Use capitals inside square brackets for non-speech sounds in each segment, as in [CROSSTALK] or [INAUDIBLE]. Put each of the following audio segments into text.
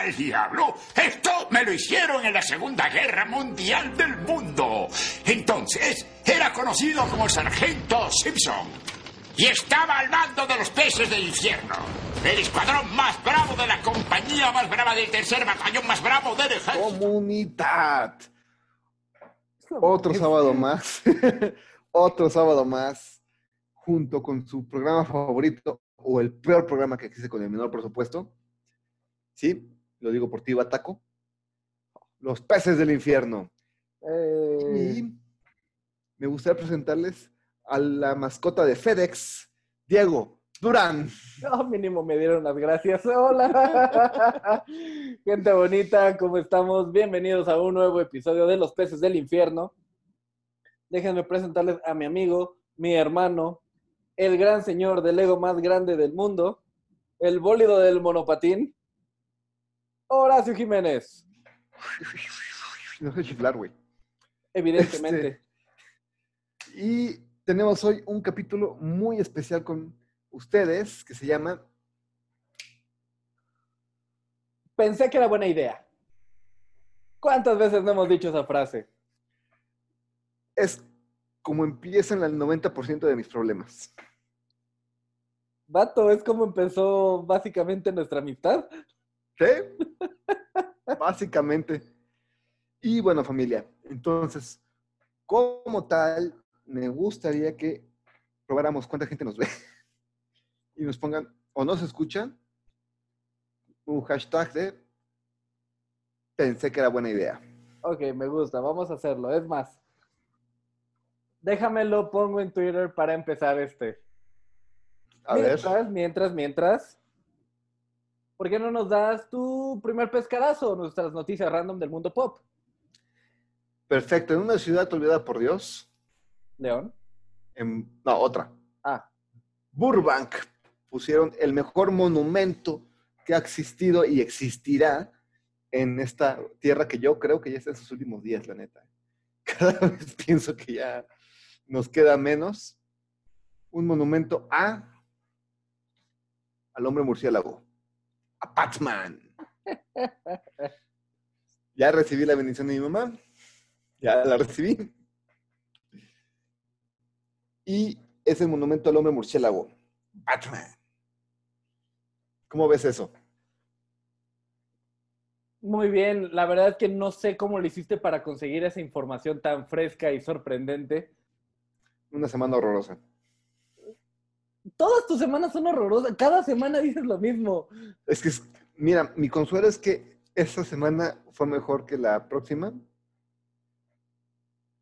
al diablo? Esto me lo hicieron en la Segunda Guerra Mundial del Mundo. Entonces, era conocido como el Sargento Simpson. Y estaba al mando de los peces del infierno. El escuadrón más bravo de la compañía más brava del tercer batallón más bravo del ejército. Comunidad. Otro sábado [LAUGHS] más. [LAUGHS] Otro sábado más. Junto con su programa favorito o el peor programa que existe con el menor presupuesto. Sí, lo digo por ti, Bataco. Los peces del infierno. Eh, Y me gustaría presentarles a la mascota de FedEx, Diego Durán. No, mínimo me dieron las gracias. Hola. [LAUGHS] Gente bonita, ¿cómo estamos? Bienvenidos a un nuevo episodio de Los Peces del Infierno. Déjenme presentarles a mi amigo, mi hermano, el gran señor del ego más grande del mundo, el bólido del monopatín, Horacio Jiménez. No sé chiflar, güey. Evidentemente. Y tenemos hoy un capítulo muy especial con ustedes que se llama Pensé que era buena idea. ¿Cuántas veces no hemos dicho esa frase? Es como empiezan el 90% de mis problemas. Vato, es como empezó básicamente nuestra amistad. ¿Sí? [LAUGHS] Básicamente. Y bueno, familia, entonces, como tal, me gustaría que probáramos cuánta gente nos ve [LAUGHS] y nos pongan o nos escuchan un hashtag de pensé que era buena idea. Ok, me gusta, vamos a hacerlo. Es más, déjamelo, pongo en Twitter para empezar este. A ver, mientras, mientras, mientras. ¿Por qué no nos das tu primer pescadazo, nuestras noticias random del mundo pop? perfecto. En una ciudad olvidada por Dios, León. en, no, otra, Ah, Burbank, pusieron el mejor monumento que ha existido y existirá en esta tierra que yo creo que ya está en sus últimos días, la neta. [LAUGHS] Cada vez pienso que ya nos queda menos. Un monumento a al hombre murciélago, a Batman. [LAUGHS] Ya recibí la bendición de mi mamá, ya la recibí. Y es el monumento al hombre murciélago, Batman. ¿Cómo ves eso? muy bien. La verdad es que no sé cómo lo hiciste para conseguir esa información tan fresca y sorprendente. Una semana horrorosa. Todas tus semanas son horrorosas. Cada semana dices lo mismo. Es que, es- mira, mi consuelo es que esta semana fue mejor que la próxima,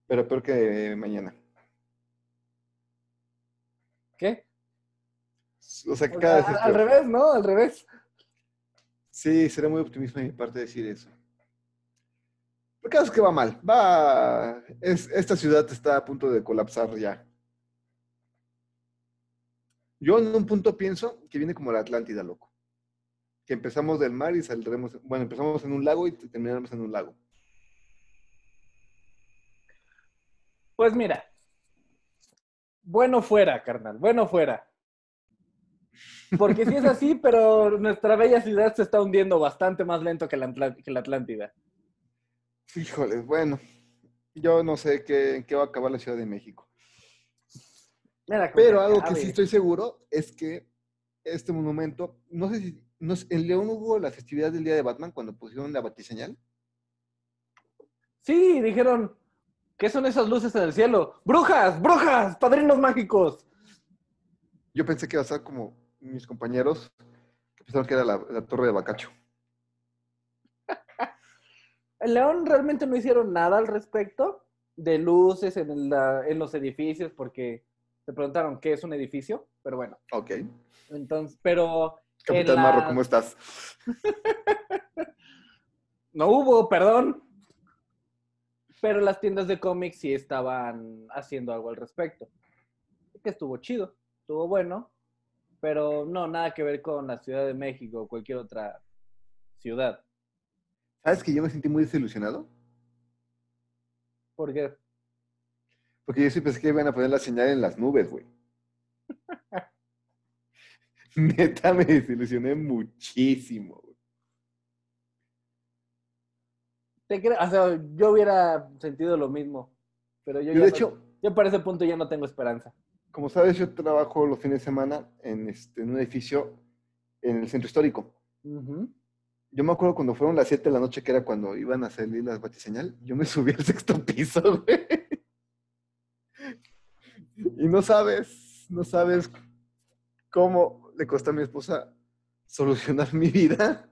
pero peor que mañana. ¿Qué? O sea, que O cada sea, vez es al revés, ¿no? Al revés. Sí, sería muy optimista de mi parte decir eso. El caso es que va mal. Va. Es, esta ciudad está a punto de colapsar ya. Yo en un punto pienso que viene como la Atlántida, loco. Que empezamos del mar y saldremos. Bueno, empezamos en un lago y terminaremos en un lago. Pues mira. Bueno fuera, carnal. Bueno fuera. Porque si es así, [LAUGHS] pero nuestra bella ciudad se está hundiendo bastante más lento que la, Atl- que la Atlántida. Híjoles, bueno. Yo no sé qué, en qué va a acabar la Ciudad de México. Mira, Pero algo que sí estoy seguro es que este monumento, no sé si, no sé, en León hubo la festividad del Día de Batman cuando pusieron la batiseñal. Sí, dijeron, ¿qué son esas luces en el cielo? ¡Brujas! ¡Brujas! ¡Padrinos mágicos! Yo pensé que iba a ser como mis compañeros que pensaron que era la, la torre de Bacacho. [LAUGHS] En León realmente no hicieron nada al respecto de luces en, la- en los edificios porque se preguntaron qué es un edificio, pero bueno, Ok. entonces, pero Capitán la- Marro, ¿cómo estás? [LAUGHS] no hubo, perdón. Pero las tiendas de cómics sí estaban haciendo algo al respecto. Que estuvo chido, estuvo bueno, pero no, nada que ver con la Ciudad de México o cualquier otra ciudad. ¿Sabes que yo me sentí muy desilusionado? Porque Porque yo sí pensé que iban a poner la señal en las nubes, güey. [LAUGHS] Neta, me desilusioné muchísimo. güey. Te creo, o sea, yo hubiera sentido lo mismo. Pero yo, Yo, ya de no- hecho, yo para ese punto ya no tengo esperanza. como sabes, yo trabajo los fines de semana en, este, en un edificio en el centro histórico. Yo me acuerdo cuando fueron las 7 de la noche, que era cuando iban a salir las batiseñal, yo me subí al sexto piso, [LAUGHS] güey. Y no sabes, no sabes cómo le costó a mi esposa solucionar mi vida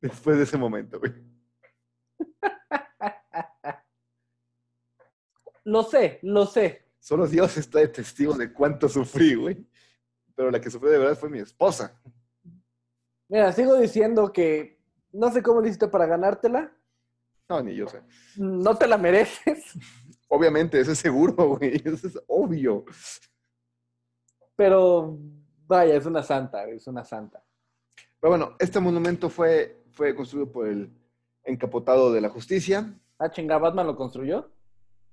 después de ese momento, güey. Lo sé, lo sé. Solo Dios está de testigo de cuánto sufrí, güey. Pero la que sufrió de verdad fue mi esposa. Mira, sigo diciendo que no sé cómo le hiciste para ganártela. No, ni yo sé. No te la mereces, Obviamente, eso es seguro, [LAUGHS] güey. Eso es obvio. pero vaya, es una santa, es una santa. Pero bueno, este monumento fue, fue construido por el encapotado de la justicia. Ah, chinga, Batman lo construyó.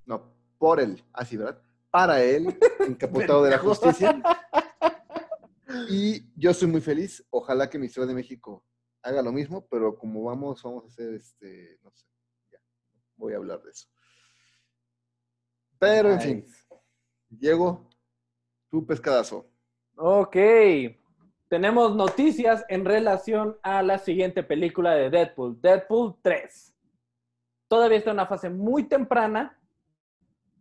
No, por él. Así, ¿verdad? Para él, [LAUGHS] encapotado de la justicia. Y yo soy muy feliz. Ojalá que mi Ciudad de México haga lo mismo, pero como vamos, vamos a hacer este, no sé, ya, voy a hablar de eso. Pero, en fin. Diego, tu pescadazo. Ok. Tenemos noticias en relación a la siguiente película de Deadpool, Deadpool 3. Todavía está en una fase muy temprana,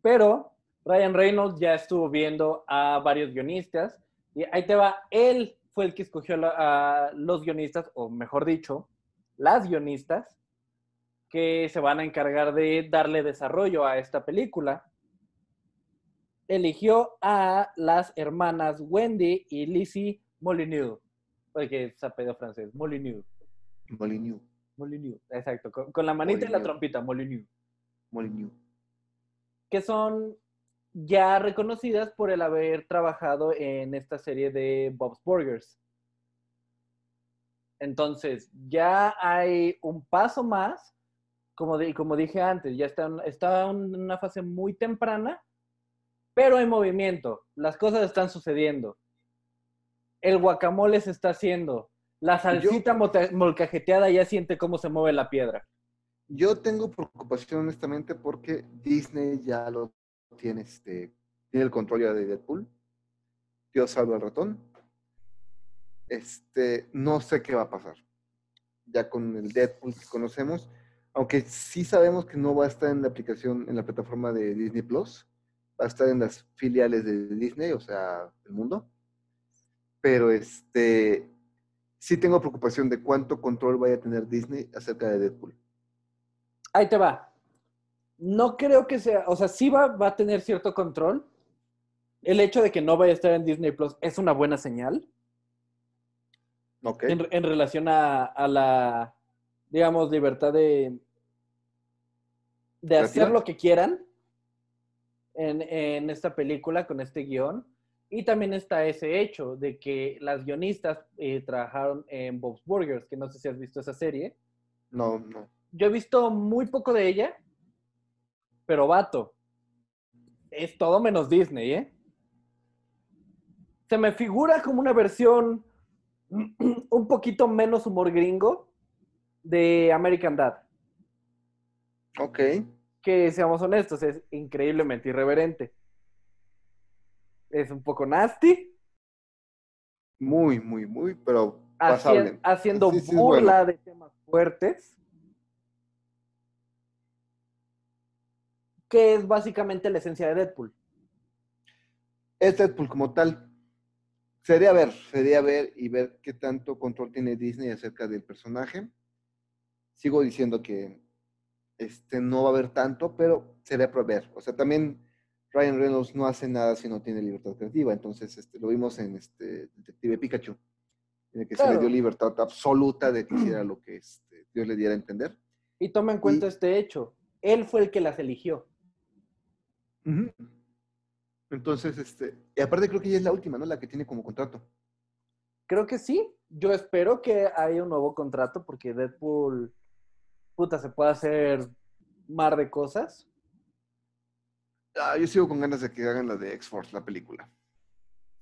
pero Ryan Reynolds ya estuvo viendo a varios guionistas y ahí te va, él fue el que escogió a los guionistas, o mejor dicho, las guionistas que se van a encargar de darle desarrollo a esta película eligió a las hermanas Wendy y Lizzie Molyneux. Porque es apellido francés, Molyneux. Molyneux. Molyneux, exacto. Con, con la manita y la trompita, Molyneux. Molyneux. Que son ya reconocidas por el haber trabajado en esta serie de Bob's Burgers. Entonces, ya hay un paso más. Como, di- como dije antes, ya está, está en una fase muy temprana, pero hay movimiento. Las cosas están sucediendo. El guacamole se está haciendo. La salsita molcajeteada ya siente cómo se mueve la piedra. Yo tengo preocupación honestamente porque Disney ya lo tiene, este, tiene el control ya de Deadpool. Dios salva al ratón. Este, no sé qué va a pasar. Ya con el Deadpool que conocemos, aunque sí sabemos que no va a estar en la aplicación, en la plataforma de Disney Plus, va a estar en las filiales de Disney, o sea, el mundo. Pero este, sí tengo preocupación de cuánto control vaya a tener Disney acerca de Deadpool. Ahí te va. No creo que sea, o sea, sí va, va a tener cierto control. El hecho de que no vaya a estar en Disney Plus es una buena señal Ok. en, en relación a, a la, digamos, libertad de, de hacer lo que quieran en, en esta película con este guion. Y también está ese hecho de que las guionistas eh, trabajaron en Bob's Burgers, que no sé si has visto esa serie. No, no. Yo he visto muy poco de ella, pero vato, es todo menos Disney, ¿eh? Se me figura como una versión [CLEARS THROAT] un poquito menos humor gringo de American Dad, Ok. Que seamos honestos, es increíblemente irreverente. Es un poco nasty, Muy, muy, muy, pero haci- pasable. haciendo Sí, sí, es burla de temas fuertes, que es básicamente la esencia de Deadpool. Es Deadpool como tal. Sería ver, sería ver y ver qué tanto control tiene Disney acerca del personaje. Sigo diciendo que este, no va a haber tanto, pero sería por ver. O sea, también Ryan Reynolds no hace nada si no tiene libertad creativa. Entonces, este, lo vimos en este Detective Pikachu, en el que se Claro. le dio libertad absoluta de que hiciera lo que este, Dios le diera a entender. Y toma en cuenta Y- este hecho. Él fue el que las eligió. Entonces, este, y aparte creo que ella es la última, ¿no? La que tiene como contrato. Creo que sí. Yo espero que haya un nuevo contrato porque Deadpool, puta, se puede hacer mar de cosas. Ah, yo sigo con ganas de que hagan la de X-Force, la película.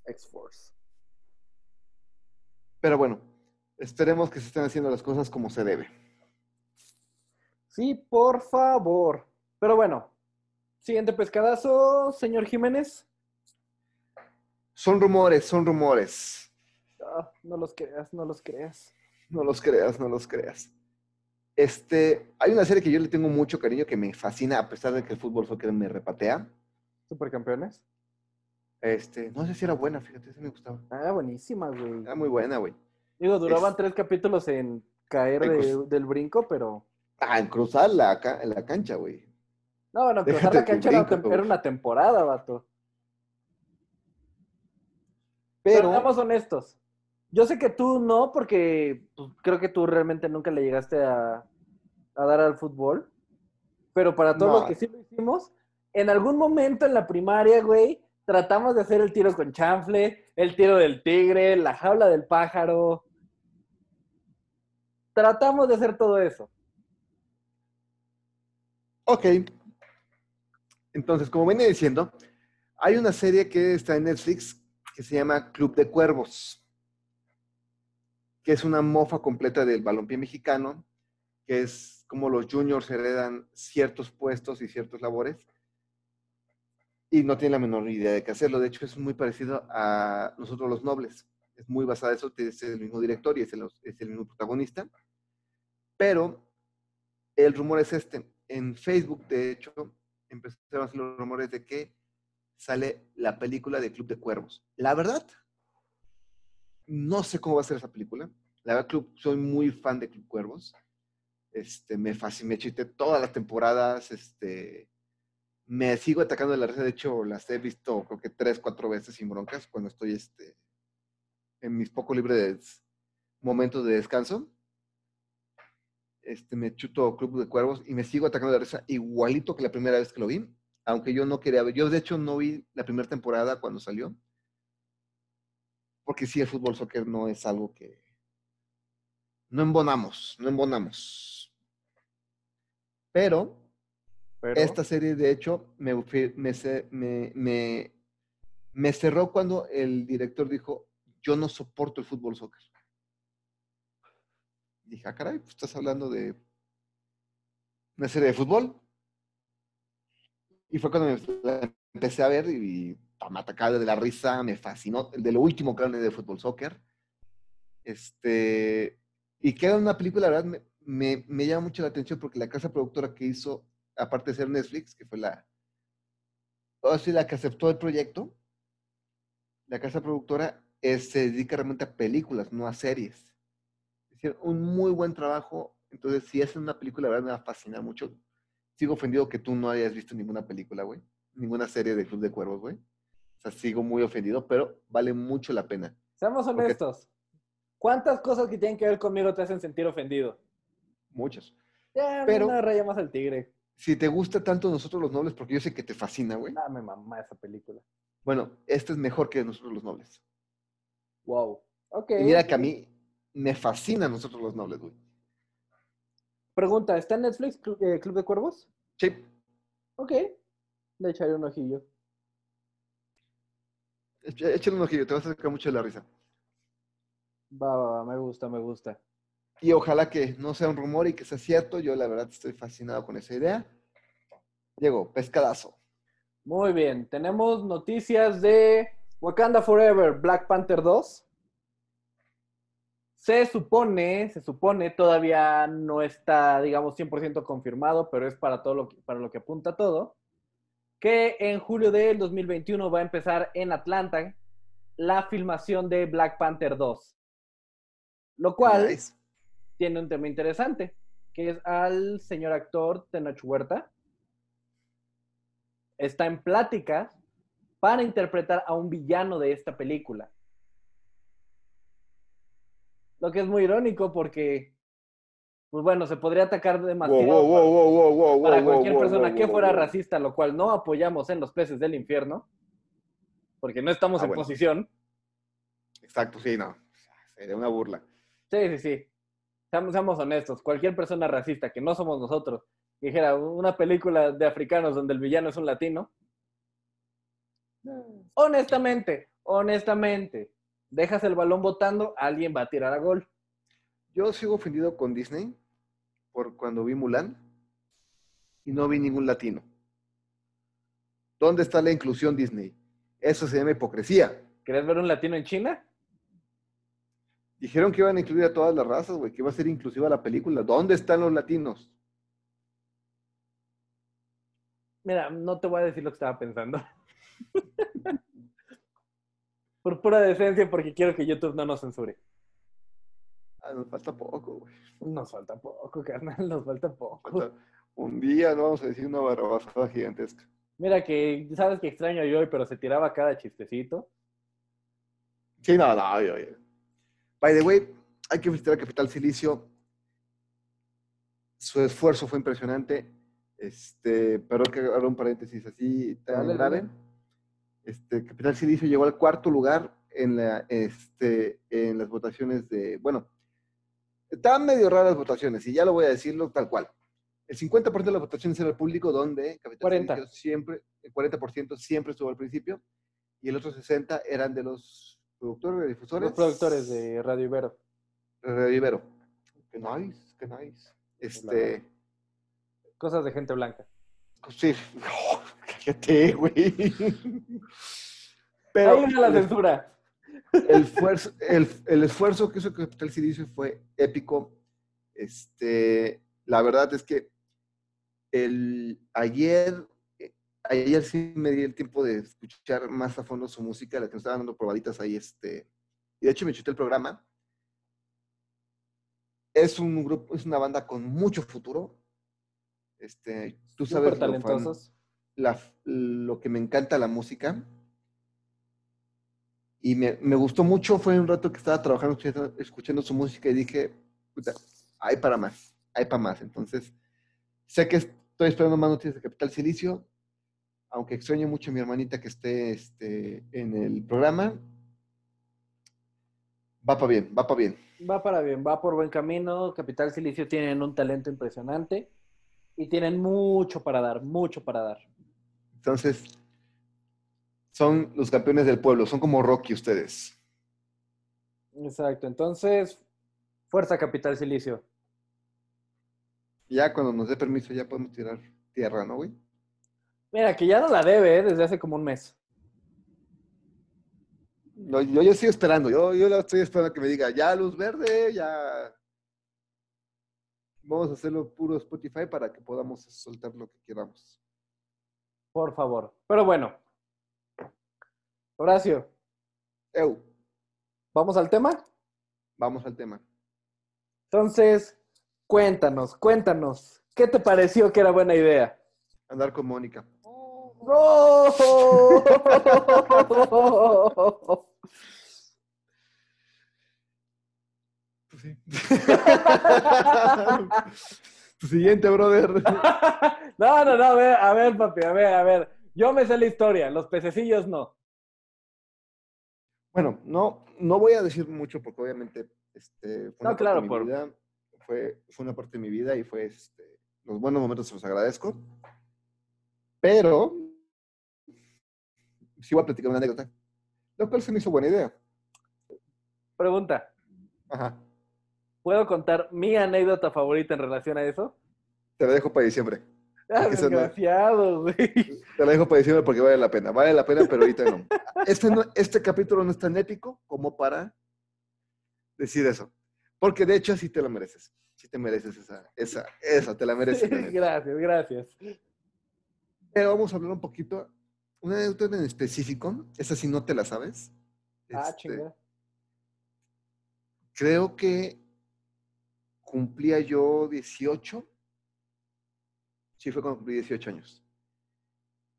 X-Force. Pero bueno, esperemos que se estén haciendo las cosas como se debe. Sí, por favor. Pero bueno, siguiente pescadazo, señor Jiménez. Son rumores, son rumores. Ah, no los creas, no los creas. No los creas, no los creas. Este, hay una serie que yo le tengo mucho cariño que me fascina, a pesar de que el fútbol soccer me repatea. ¿Supercampeones? Este, no sé si era buena, fíjate, esa me gustaba. Ah, buenísima, güey. Era muy buena, güey. Digo, duraban Es- tres capítulos en caer En de- del brinco, pero. Ah, en cruzar la, ca- la cancha, güey. No, bueno, cruzar Déjate la cancha era, brinco, era una temporada, vato. Pero, Pero, seamos honestos. Yo sé que tú no, porque pues, creo que tú realmente nunca le llegaste a, a dar al fútbol. Pero para todos No. los que sí lo hicimos, en algún momento en la primaria, güey, tratamos de hacer el tiro con chanfle, el tiro del tigre, la jaula del pájaro. Tratamos de hacer todo eso. ok. Entonces, como venía diciendo, hay una serie que está en Netflix que se llama Club de Cuervos, que es una mofa completa del balompié mexicano, que es como los juniors heredan ciertos puestos y ciertas labores y no tienen la menor idea de qué hacerlo. De hecho, es muy parecido a nosotros los nobles. Es muy basada en eso, es el mismo director y es el, es el mismo protagonista. Pero el rumor es este. En Facebook, de hecho, empezaron a hacer los rumores de que sale la película de Club de Cuervos. La verdad, no sé cómo va a ser esa película. La verdad, Club, soy muy fan de Club Cuervos. Este, me fasciné, me chité todas las temporadas. Este, me sigo atacando de la risa. De hecho, las he visto creo que tres, cuatro veces sin broncas cuando estoy este, en mis poco libres momentos de descanso. Este, me chuto Club de Cuervos y me sigo atacando de la risa igualito que la primera vez que lo vi. Aunque yo no quería ver. Yo, de hecho, no vi la primera temporada cuando salió. Porque sí, el fútbol soccer no es algo que. No embonamos, no embonamos. Pero Pero, esta serie, de hecho, me, me, me, me, cerró cuando el director dijo, yo no soporto el fútbol soccer. Dije, ah, caray, pues estás hablando de una serie de fútbol. Y fue cuando me empecé a ver y, atacaba de la risa, me fascinó. De lo último que de fútbol soccer. Este, y queda una película, la verdad, me, me, llama mucho la atención porque la casa productora que hizo, aparte de ser Netflix, que fue la, o sea, la que aceptó el proyecto, la casa productora es- se dedica realmente a películas, no a series. Hicieron un muy buen trabajo, entonces si hacen una película, la verdad me va a fascinar mucho. Sigo ofendido que tú no hayas visto ninguna película, güey, ninguna serie de Club de Cuervos, güey. O sea, sigo muy ofendido, pero vale mucho la pena. seamos honestos. ¿Cuántas cosas que tienen que ver conmigo te hacen sentir ofendido? Muchas. Ya, Pero- una raya más al tigre. Si te gusta tanto Nosotros los Nobles, porque yo sé que te fascina, güey. Ah, me mamá esa película. Bueno, este es mejor que Nosotros los Nobles. Wow. Ok. Y mira que a mí me fascina Nosotros los Nobles, güey. Pregunta, ¿está en Netflix eh, Club de Cuervos? Sí, Ok. Le echaré un ojillo. Échale un ojillo, te vas a sacar mucho de la risa. Va, va, va, me gusta, me gusta. Y ojalá que no sea un rumor y que sea cierto. Yo la verdad estoy fascinado con esa idea. Diego, pescadazo. Muy bien, tenemos noticias de Wakanda Forever, Black Panther 2. Se supone, se supone, todavía no está, digamos, 100% confirmado, pero es para, todo lo que, para lo que apunta todo, que en julio del 2021 va a empezar en Atlanta la filmación de Black Panther 2. Lo cual Nice. tiene un tema interesante, que es al señor actor Tenoch Huerta. Está en pláticas para interpretar a un villano de esta película. Lo que es muy irónico porque, pues bueno, se podría atacar demasiado wow, wow, wow, wow, wow, para cualquier wow, persona wow, que fuera wow. racista, lo cual no apoyamos en los peces del infierno, porque no estamos Ah, en bueno. posición. Exacto, sí, no. Sería una burla. Sí, sí, sí. Seamos, seamos honestos. Cualquier persona racista que no somos nosotros, que dijera una película de africanos donde el villano es un latino. Honestamente, honestamente, dejas el balón botando, alguien va a tirar a gol. Yo sigo ofendido con Disney por cuando vi Mulan. y no vi ningún latino. ¿Dónde está la inclusión Disney? Eso se llama hipocresía. ¿Querés ver un latino en China? Dijeron que iban a incluir a todas las razas, güey, que iba a ser inclusiva la película. ¿Dónde están los latinos? Mira, no te voy a decir lo que estaba pensando. [LAUGHS] Por pura decencia, porque quiero que YouTube no nos censure. Ah, nos falta poco, güey. Nos falta poco, carnal, nos falta poco. Falta un día, no vamos a decir una barrabasada gigantesca. Mira que, sabes que extraño yo hoy, pero se tiraba cada chistecito. Sí, no, no, yo, yo. By the way, hay que felicitar a Capital Silicio. Su esfuerzo fue impresionante. Este, pero que haga un paréntesis así Dale, dale. Este, Capital Silicio llegó al cuarto lugar en, la, este, en las votaciones de, bueno, estaban medio raras las votaciones y ya lo voy a decirlo tal cual. El 50% de las votaciones era el público donde Capital 40. Silicio siempre, el 40% siempre estuvo al principio y el otro 60% eran de los productores, de difusores. Los productores de Radio Ibero. de Ibero. Qué nice, qué nice. Este, Cosas de gente blanca. sí, [LAUGHS] no, cállate, güey. Pero Ahí viene la censura. El, esfuerzo, el, el esfuerzo que hizo Capital Silicio fue épico. Este, la verdad es que el, ayer, eh, ayer sí me di el tiempo de escuchar más a fondo su música, la que nos estaban dando probaditas ahí. Este, y de hecho me chuté el programa. Es un grupo, es una banda con mucho futuro. Este, tú sabes Súper lo, fan- talentosos. la- lo que me encanta la música. Y me, me gustó mucho, fue un rato que estaba trabajando, escuchando, escuchando su música y dije, puta, hay para más, hay para más. Entonces, sé que estoy esperando más noticias de Capital Silicio, aunque extraño mucho a mi hermanita que esté este, en el programa. Va para bien, va para bien. Va para bien, va por buen camino. Capital Silicio tienen un talento impresionante y tienen mucho para dar, mucho para dar. Entonces, son los campeones del pueblo, son como Rocky ustedes. Exacto. Entonces, fuerza Capital Silicio. Ya cuando nos dé permiso ya podemos tirar tierra, ¿no, güey? Mira, que ya no la debe, ¿eh? desde hace como un mes. No, yo, yo sigo esperando, yo, yo la estoy esperando que me diga, ya luz verde, ya. Vamos a hacerlo puro Spotify para que podamos soltar lo que queramos. Por favor. Pero bueno. Horacio, Eu, ¿vamos al tema? vamos al tema. Entonces, cuéntanos, cuéntanos. ¿Qué te pareció que era buena idea? Andar con Mónica. ¡No! Pues sí. [LAUGHS] siguiente, brother. [LAUGHS] No, no, no, a ver, a ver, papi, a ver, a ver. Yo me sé la historia, los pececillos no. Bueno, no, no voy a decir mucho porque obviamente este, fue No, una claro, por- vida. Fue, fue una parte de mi vida y fue este, los buenos momentos se los agradezco. Pero sí voy a platicar una anécdota, lo cual se me hizo buena idea. Pregunta, Ajá. ¿puedo contar mi anécdota favorita en relación a eso? Te la dejo para diciembre. Ah, desgraciado, güey. Te la dejo para diciembre porque vale la pena. Vale la pena, pero ahorita no. Este, no- este capítulo no es tan épico como para decir eso. Porque de hecho sí te la mereces. Sí te mereces esa, esa, esa, te la mereces. [LAUGHS] Gracias, gracias. Pero vamos a hablar un poquito, una anécdota en específico, esa sí no te la sabes. Ah, Este, chinga. Creo que cumplía yo 18. Sí, fue cuando cumplí 18 años.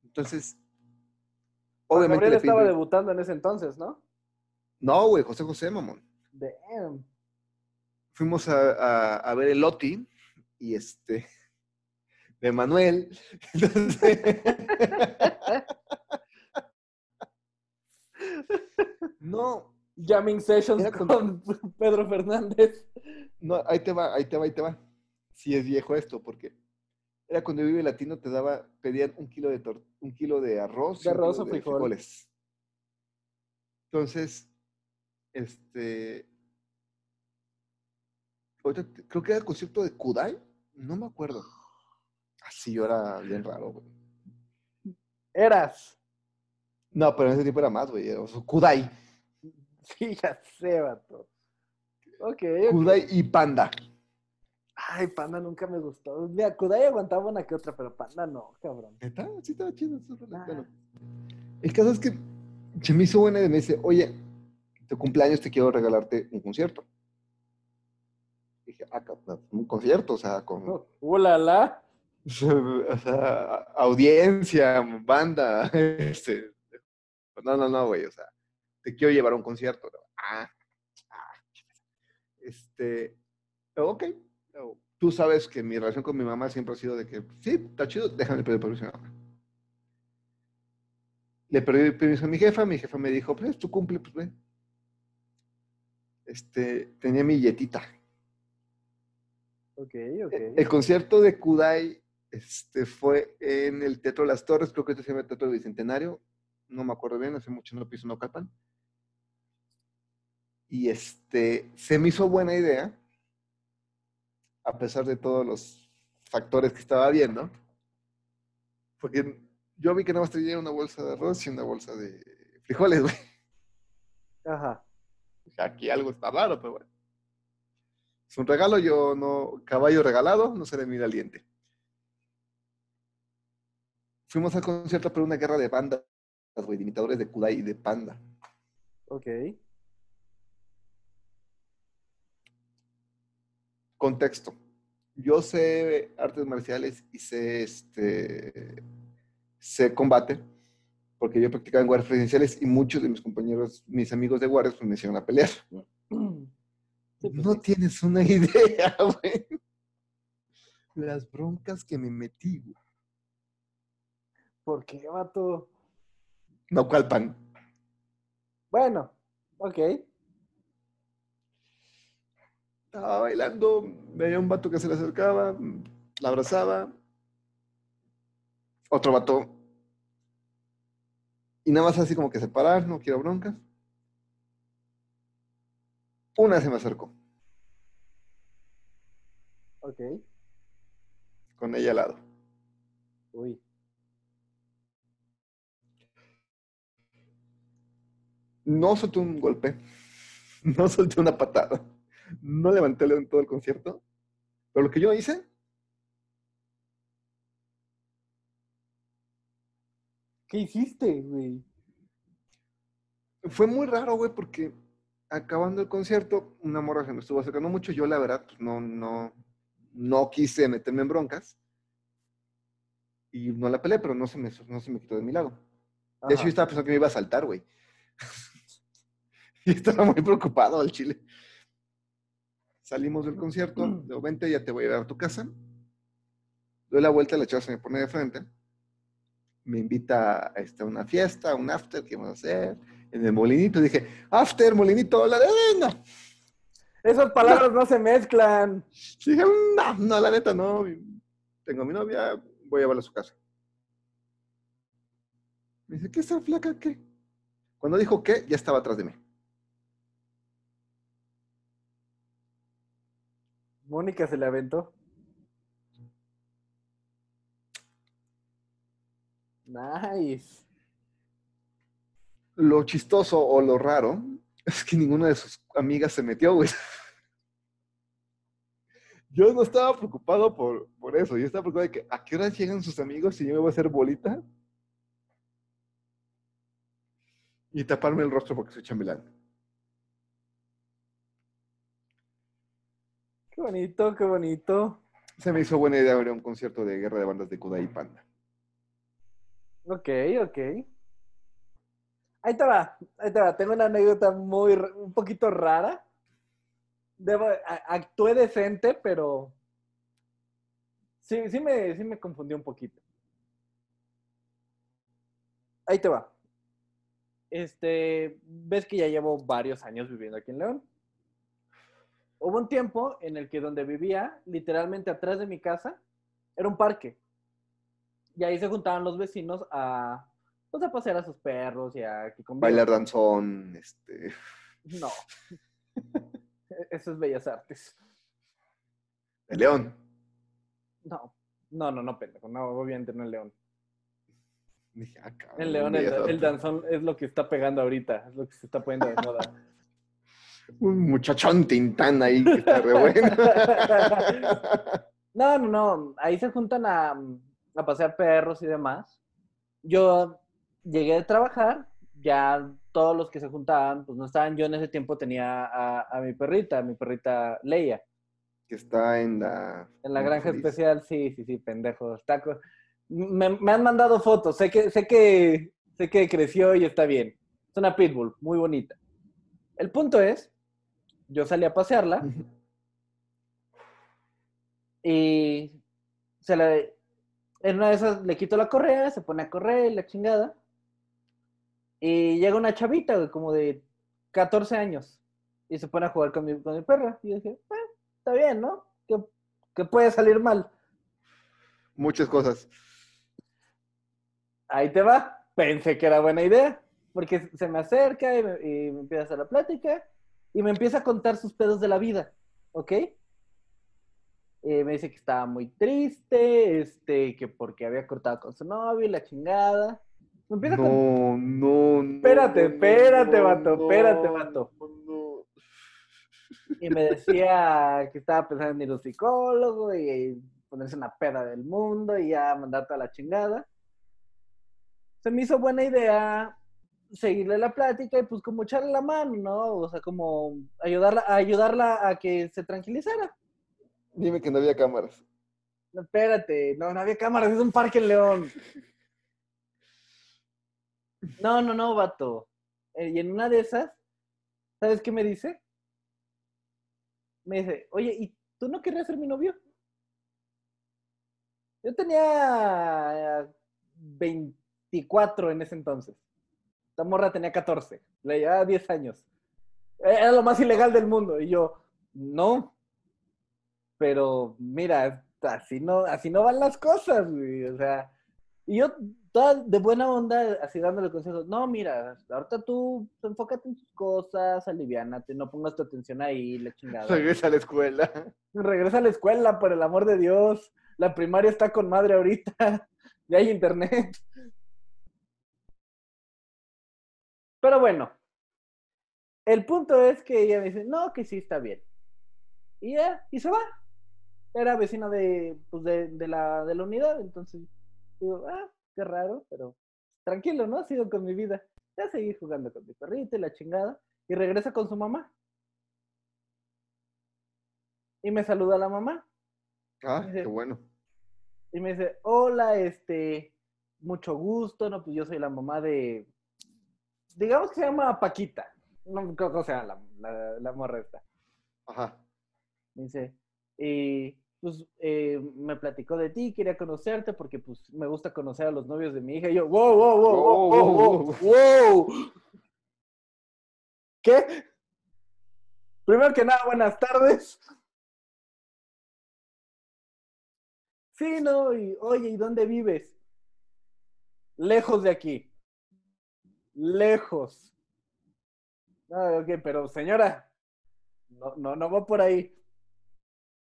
Entonces, obviamente... Gabriel estaba debutando en ese entonces, ¿no? No, güey, José José, mamón. Damn. Fuimos a, a- a ver el Loti y este... [LAUGHS] De Manuel. [LAUGHS] Entonces- [LAUGHS] no, Jamming Sessions con Pedro Fernández. No, ahí te va, ahí te va, ahí te va. Sí es viejo esto, porque era cuando Vive Latino te daba, pedían un kilo de un kilo de arroz, De arroz o frijol. frijoles. Entonces, este, creo que era el concierto de Kudai, no me acuerdo. Así yo era bien raro, güey. Eras. No, pero en ese tiempo era más, güey. O sea, Kudai. Sí, ya sé, vato. Ok, ok. Kudai y Panda. Ay, Panda nunca me gustó. Mira, Kudai aguantaba una que otra, pero Panda no, cabrón. Sí, estaba chido. Ah. El caso es que se me hizo buena y me dice, oye, tu cumpleaños te quiero regalarte un concierto. Dije, ah, un concierto, o sea, con Oh, ¡Ulala! [LAUGHS] o sea, audiencia, banda, [LAUGHS] este, no, no, no, güey, o sea, te quiero llevar a un concierto. Ah, ah, este, ok. Tú sabes que mi relación con mi mamá siempre ha sido de que, sí, está chido, déjame pedir permiso a mi mamá. Le pedí permiso a mi jefa, mi jefa me dijo, pues tú cumple, pues ve. Este, tenía mi yetita. Ok, ok. El concierto de Kudai este, fue en el Teatro Las Torres, creo que este se llama el Teatro Bicentenario, no me acuerdo bien, hace mucho no piso en Ocalpan. Y este, se me hizo buena idea, a pesar de todos los factores que estaba viendo, porque yo vi que nada más tenía una bolsa de arroz y una bolsa de frijoles, güey. Ajá. Aquí algo está raro, pero bueno. Es un regalo, yo no, caballo regalado, no se le mira al diente. Fuimos al concierto por una guerra de bandas, güey, de imitadores de Kudai y de Panda. Ok. Contexto. Yo sé artes marciales y sé, este, sé combate, porque yo practicaba en guardias presidenciales y muchos de mis compañeros, mis amigos de guardias, pues me hicieron a pelear. Sí, pues no sí. tienes una [LAUGHS] idea, güey. Las broncas que me metí, güey. ¿Por qué, vato? No, ¿cuál pan? Bueno, ok. Estaba bailando, veía un vato que se le acercaba, la abrazaba. Otro vato. Y nada más así como que separar, no quiero broncas. Una se me acercó, Ok. con ella al lado. Uy. No solté un golpe, [LAUGHS] no solté una patada, no levanté el dedo en todo el concierto. Pero lo que yo hice, ¿Qué hiciste, güey? fue muy raro, güey, porque acabando el concierto, una morra se me estuvo acercando mucho. Yo, la verdad, pues, no, no, no quise meterme en broncas. Y no la peleé, pero no se me, no se me quitó de mi lado. De hecho, yo estaba pensando que me iba a saltar, güey. [LAUGHS] y estaba muy preocupado al chile. Salimos del concierto, le digo, vente, ya te voy a llevar a tu casa. Doy la vuelta, la chava se me pone de frente. Me invita a este, a una fiesta, a un after que vamos a hacer en el molinito. Dije, after, molinito, la de venga. Esas palabras no se mezclan. Dije, no, no, la neta, no. Tengo a mi novia, voy a llevarla a su casa. Me dice, ¿qué esa flaca qué? Cuando dijo qué, ya estaba atrás de mí. Mónica se le aventó. Nice. Lo chistoso o lo raro es que ninguna de sus amigas se metió, güey. Yo no estaba preocupado por, por eso. Yo estaba preocupado de que a qué hora llegan sus amigos y yo me voy a hacer bolita y taparme el rostro porque soy chambelán. Qué bonito, qué bonito. Se me hizo buena idea ver un concierto de guerra de bandas de Kudai y Panda. Ok, ok. Ahí te va, ahí te va. Tengo una anécdota muy, un poquito rara. Debo, a- actué decente, pero sí, sí me, sí me confundí un poquito. Ahí te va. Este, ves que ya llevo varios años viviendo aquí en León. Hubo un tiempo en el que donde vivía, literalmente atrás de mi casa, era un parque. Y ahí se juntaban los vecinos a, pues, a pasear a sus perros y a que. Bailar danzón, este, No. [LAUGHS] Eso es Bellas Artes. de León. No. No, no, no, pendejo. No, obviamente no el león. Dije, ah, cabrón, El león, el, el danzón es lo que está pegando ahorita. Es lo que se está poniendo de moda. [LAUGHS] Un muchachón tintán ahí que está re bueno. [LAUGHS] No, no, no. Ahí se juntan a, a pasear perros y demás. Yo llegué a trabajar, ya todos los que se juntaban, pues no estaban. Yo en ese tiempo tenía a, a mi perrita, a mi perrita Leia, que está en la... en la granja feliz. especial. Sí, sí, sí, pendejo. Está co- me, me han mandado fotos. Sé que, sé que, sé que creció y está bien. Es una pitbull, muy bonita. El punto es, yo salí a pasearla. Y se le, en una de esas le quito la correa, se pone a correr, la chingada. Y llega una chavita, güey, como de 14 años. Y se pone a jugar con mi, con mi perra. Y yo dije, "Ah, está bien, ¿no? Que, que puede salir mal. Muchas cosas. Ahí te va. Pensé que era buena idea. Porque se me acerca y me, y me empieza a hacer la plática. Y me empieza a contar sus pedos de la vida. ¿Ok? Eh, me dice que estaba muy triste, este, que porque había cortado con su novio y la chingada. Me empieza a contar. No, no, no. Espérate, no, espérate, no, vato, no, espérate, vato. no. Y me decía que estaba pensando en ir a un psicólogo y ponerse una peda del mundo y ya mandarte a la chingada. Se me hizo buena idea seguirle la plática y pues como echarle la mano, ¿no? O sea, como ayudarla, ayudarla a que se tranquilizara. Dime que no había cámaras. No, espérate, no, no había cámaras, es un parque en León. No, no, no, vato. Eh, y en una de esas, ¿sabes qué me dice? Me dice, oye, ¿y tú no querrías ser mi novio? Yo tenía eh, 24 en ese entonces. La morra tenía 14. Le llevaba 10 años. Era lo más ilegal del mundo. Y yo, no. Pero mira, así no, así no van las cosas, güey. O sea, y yo toda de buena onda, así dándole consejos. No, mira, ahorita tú enfócate en tus cosas, aliviánate, no pongas tu atención ahí, la chingada. Regresa a la escuela. Regresa a la escuela, por el amor de Dios. La primaria está con madre ahorita. [LAUGHS] Ya hay internet. Pero bueno, el punto es que ella me dice, no, que sí está bien. Y ya, y se va. Era vecina de, pues de, de la, de la unidad, entonces digo, ah, qué raro, pero tranquilo, ¿no? Sigo con mi vida. Ya seguí jugando con mi perrito y la chingada. Y regresa con su mamá. Y me saluda la mamá. Ah, qué bueno. Y me dice, hola, este, mucho gusto, no, pues yo soy la mamá de, digamos que se llama Paquita, no creo que sea la, la, la morra esta. Ajá. Dice, y pues eh, me platicó de ti, quería conocerte porque pues me gusta conocer a los novios de mi hija. Y yo, wow, wow, wow, wow, wow, wow, wow. ¿Qué? Primero que nada, buenas tardes. Sí, no, y oye, ¿y dónde vives? Lejos de aquí. Lejos. Ah, ok, pero señora, no, no, no va por ahí.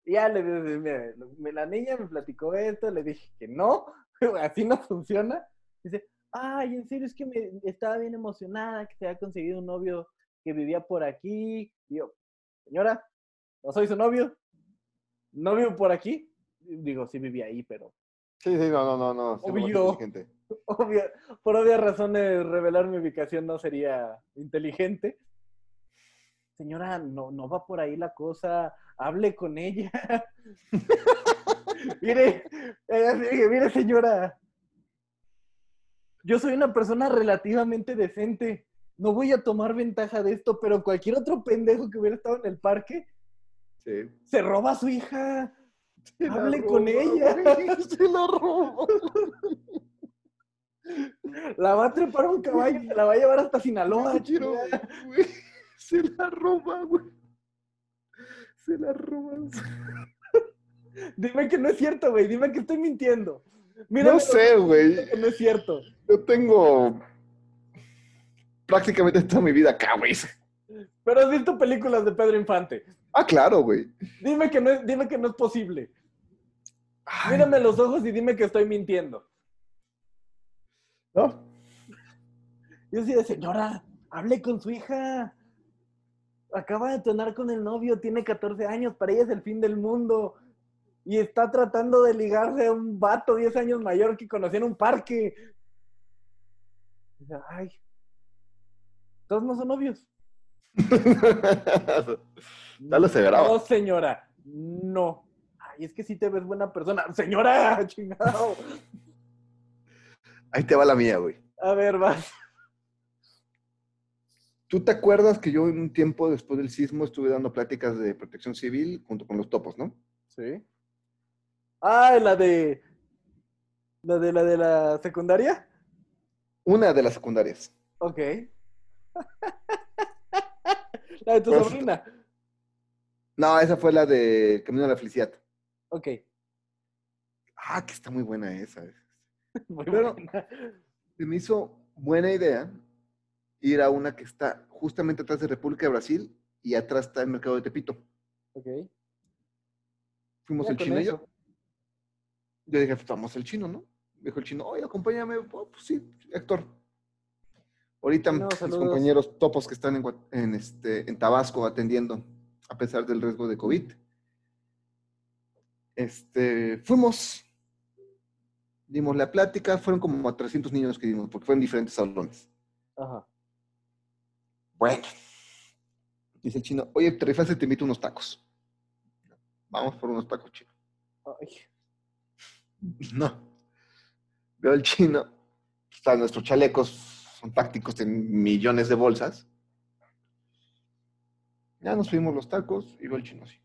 Y ya le dije, la niña me platicó esto, le dije que no, [LAUGHS] así no funciona. Dice, ay, en serio, es que me estaba bien emocionada que se había conseguido un novio que vivía por aquí. Y yo, señora, no soy su novio, no vivo por aquí. Digo, sí vivía ahí, pero Sí, sí, no, no, no, no. Obvio. inteligente. Obvia- por obvias razones revelar mi ubicación no sería inteligente. Señora, no, no va por ahí la cosa, hable con ella. [LAUGHS] mire, mire señora, yo soy una persona relativamente decente, no voy a tomar ventaja de esto, pero cualquier otro pendejo que hubiera estado en el parque Sí. se roba a su hija. Se Hable con ella. Se la roba. [LAUGHS] La va a trepar un caballo y se la va a llevar hasta Sinaloa. Güey. Se la roba, güey. Se la roba. Dime que no es cierto, güey. Dime que estoy mintiendo. Mírame No sé, güey. no es cierto. Yo tengo prácticamente toda mi vida acá, güey. Pero has visto películas de Pedro Infante. Ah, claro, güey. Dime que no es, dime que no es posible. Ay, Mírame los ojos y dime que estoy mintiendo. ¿No? Yo decía, señora, hable con su hija. Acaba de tonar con el novio, tiene 14 años, para ella es el fin del mundo. Y está tratando de ligarse a un vato 10 años mayor que conoció en un parque. Dice, Ay, todos no son novios. [LAUGHS] Dale acelerado. No, señora, no. Ay, es que sí te ves buena persona. Señora, [LAUGHS] chingado. Ahí te va la mía, güey. A ver, vas. ¿Tú te acuerdas que yo en un tiempo después del sismo estuve dando pláticas de protección civil junto con los topos, ¿no? Sí. Ah, la de. La de la de la secundaria. Una de las secundarias. Ok. [LAUGHS] la de tu Pues- sobrina. No, esa fue la de Camino a la Felicidad. Ok. Ah, que está muy buena esa. [LAUGHS] Muy Pero- buena. Se me hizo buena idea ir a una que está justamente atrás de República de Brasil y atrás está el mercado de Tepito. Ok. Fuimos el chino y yo. Yo dije, pues vamos el chino, ¿no? Dijo el chino, oye, acompáñame. Oh, pues sí, Héctor. Ahorita Chino, mis saludos. compañeros topos que están en, en, este, en Tabasco atendiendo, a pesar del riesgo de COVID. Este, fuimos, dimos la plática, fueron como a 300 niños que dimos, porque fueron diferentes salones. Ajá. Bueno, dice el chino, oye, te rifaste, te invito unos tacos. Vamos por unos tacos, chino. Ay, No. Veo al chino, sea, nuestros chalecos son tácticos de millones de bolsas. Ya nos pedimos los tacos y veo al chino así.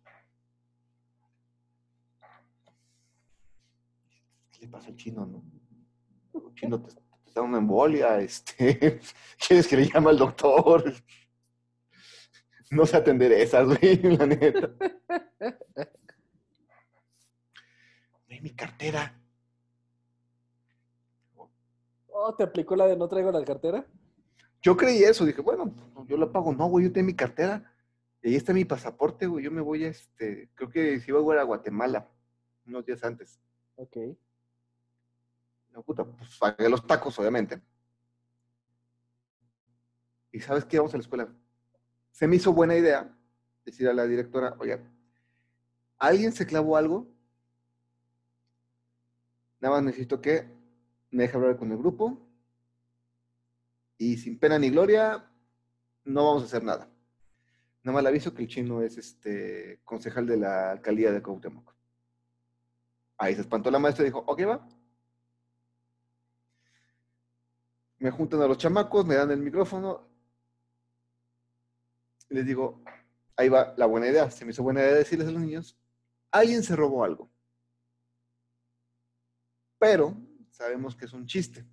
¿Qué le pasa al chino, no? El chino te, te está dando una embolia, [LAUGHS] este, ¿quieres que le llame al doctor? [LAUGHS] No sé atender esas, güey, [LAUGHS] la neta. Ve mi cartera. Oh, ¿te aplicó la de no traigo la cartera? Yo creí eso, dije, bueno, yo la pago. No, güey, yo tengo mi cartera. Y ahí está mi pasaporte, güey. Yo me voy a este, creo que si iba a ir a Guatemala, unos días antes. Ok. Puta, pues pagué los tacos, obviamente. Y sabes qué, vamos a la escuela. Se me hizo buena idea decir a la directora, oye, ¿alguien se clavó algo? Nada más necesito que me deje hablar con el grupo. Y sin pena ni gloria, no vamos a hacer nada. Nada más le aviso que el chino es este concejal de la alcaldía de Cuauhtémoc. Ahí se espantó la maestra y dijo, ok, va. Me juntan a los chamacos, me dan el micrófono. Y les digo, ahí va la buena idea. Se me hizo buena idea decirles a los niños, alguien se robó algo. Pero sabemos que es un chiste.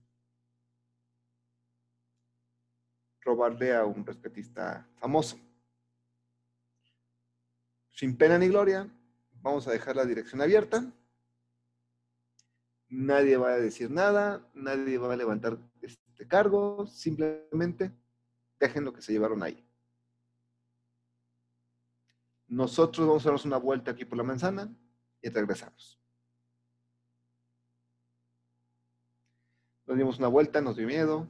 Robarle a un respetista famoso. Sin pena ni gloria, vamos a dejar la dirección abierta. Nadie va a decir nada, nadie va a levantar este cargo, simplemente dejen lo que se llevaron ahí. Nosotros vamos a darnos una vuelta aquí por la manzana y regresamos. Nos dimos una vuelta, nos dio miedo.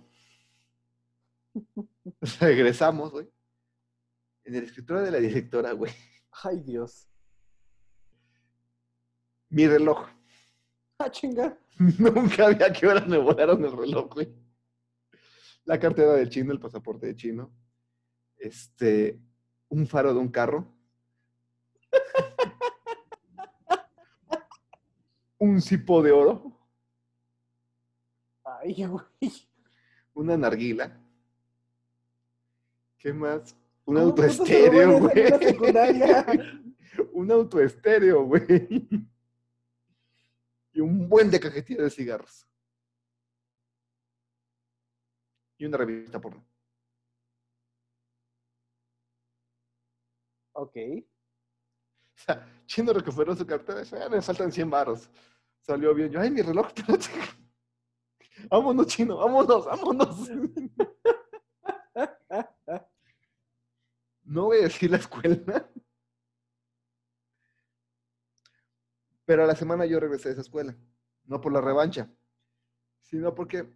[LAUGHS] Regresamos, güey. En el escritorio de la directora, güey. Ay, Dios. Mi reloj. Ah, chinga. [LAUGHS] Nunca había que horas me volaron el reloj, güey. La cartera del chino, el pasaporte de chino. Este, un faro de un carro. [LAUGHS] un cipo de oro. Ay, güey. Una narguila. ¿Qué más? Un ¿Cómo puto se en güey. secundaria? [LAUGHS] un autoestéreo, güey. Y un buen de cajetilla de cigarros. Y una revista porno. Ok. [LAUGHS] O sea, Chino recuperó su cartera. "Ah, me faltan 100 varos. Salió bien. Yo, ay, mi reloj, [LAUGHS] espérate. Vámonos, Chino, vámonos, vámonos. [LAUGHS] No voy a decir la escuela. Pero a la semana yo regresé a esa escuela. No por la revancha, sino porque,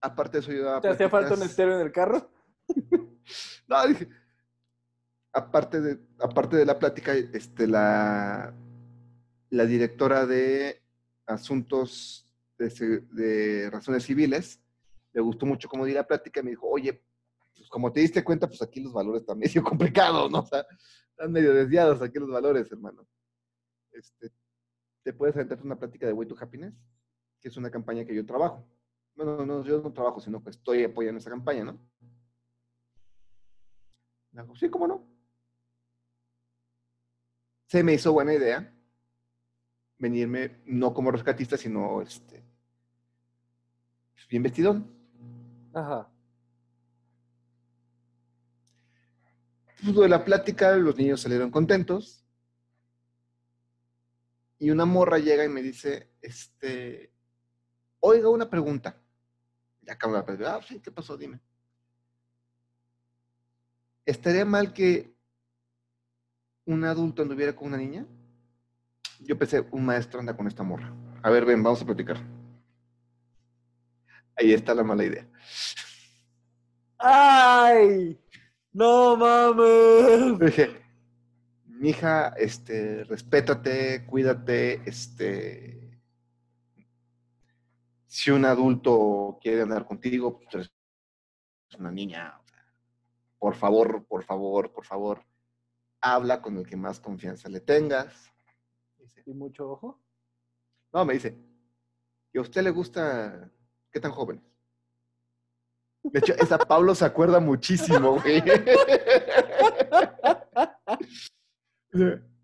aparte de eso, yo ¿Te hacía falta un estéreo en el carro? [LAUGHS] No, dije, aparte de, aparte de la plática, este, la, la directora de asuntos de razones civiles le gustó mucho cómo di la plática y me dijo, oye, pues como te diste cuenta, pues aquí los valores están medio [LAUGHS] complicados, ¿no? O sea, están medio desviados aquí los valores, hermano. Este, ¿Te puedes aventarte una plática de Way to Happiness? Que es una campaña que yo trabajo. Bueno, no, yo no trabajo, sino que estoy apoyando esa campaña, ¿no? Sí, cómo no. Se me hizo buena idea venirme no como rescatista, sino este, pues, bien vestidón. Ajá. Pudo de la plática, los niños salieron contentos. Y una morra llega y me dice, este, oiga, una pregunta. Ya acabo de preguntar, ah, sí, ¿qué pasó? Dime. ¿Estaría mal que un adulto anduviera con una niña? Yo pensé, un maestro anda con esta morra. A ver, ven, vamos a platicar. Ahí está la mala idea. ¡Ay! ¡No mames! Dije, mija, este, respétate, cuídate, este, si un adulto quiere andar contigo, pues eres una niña, por favor, por favor, por favor, habla con el que más confianza le tengas. Dice, ¿Y mucho ojo? no, me dice, ¿y a usted le gusta, qué tan jóvenes? De hecho, esa Pablo se acuerda muchísimo, güey. [LAUGHS] [LAUGHS]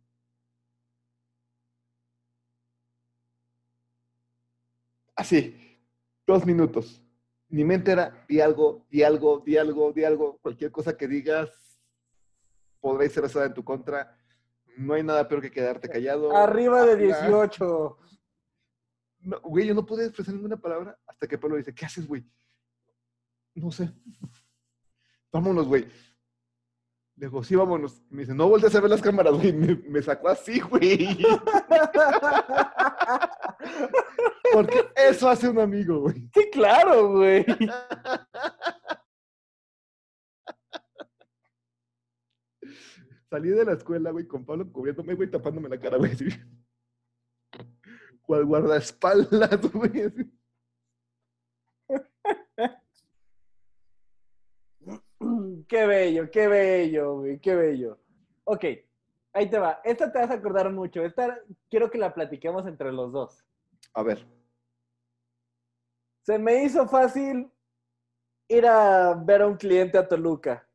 Así, dos minutos. Mi mente era, di algo, di algo, di algo, di algo, cualquier cosa que digas podréis ser usada en tu contra. No hay nada peor que quedarte callado. Arriba de Habla. 18. No, güey, yo no pude expresar ninguna palabra hasta que Pablo dice, ¿qué haces, güey? No sé. Vámonos, güey. Le digo, sí, vámonos. Y me dice, no voltees a ver las cámaras, güey. Me, me sacó así, güey. [LAUGHS] Porque eso hace un amigo, güey. Sí, claro, güey. Salí de la escuela, güey, con Pablo cubriéndome, güey, tapándome la cara, güey. Cual guardaespaldas, güey. así. [CLEARS THROAT] Qué bello, qué bello, güey, qué bello. Ok, ahí te va. Esta te vas a acordar mucho. Esta quiero que la platiquemos entre los dos. A ver. Se me hizo fácil ir a ver a un cliente a Toluca.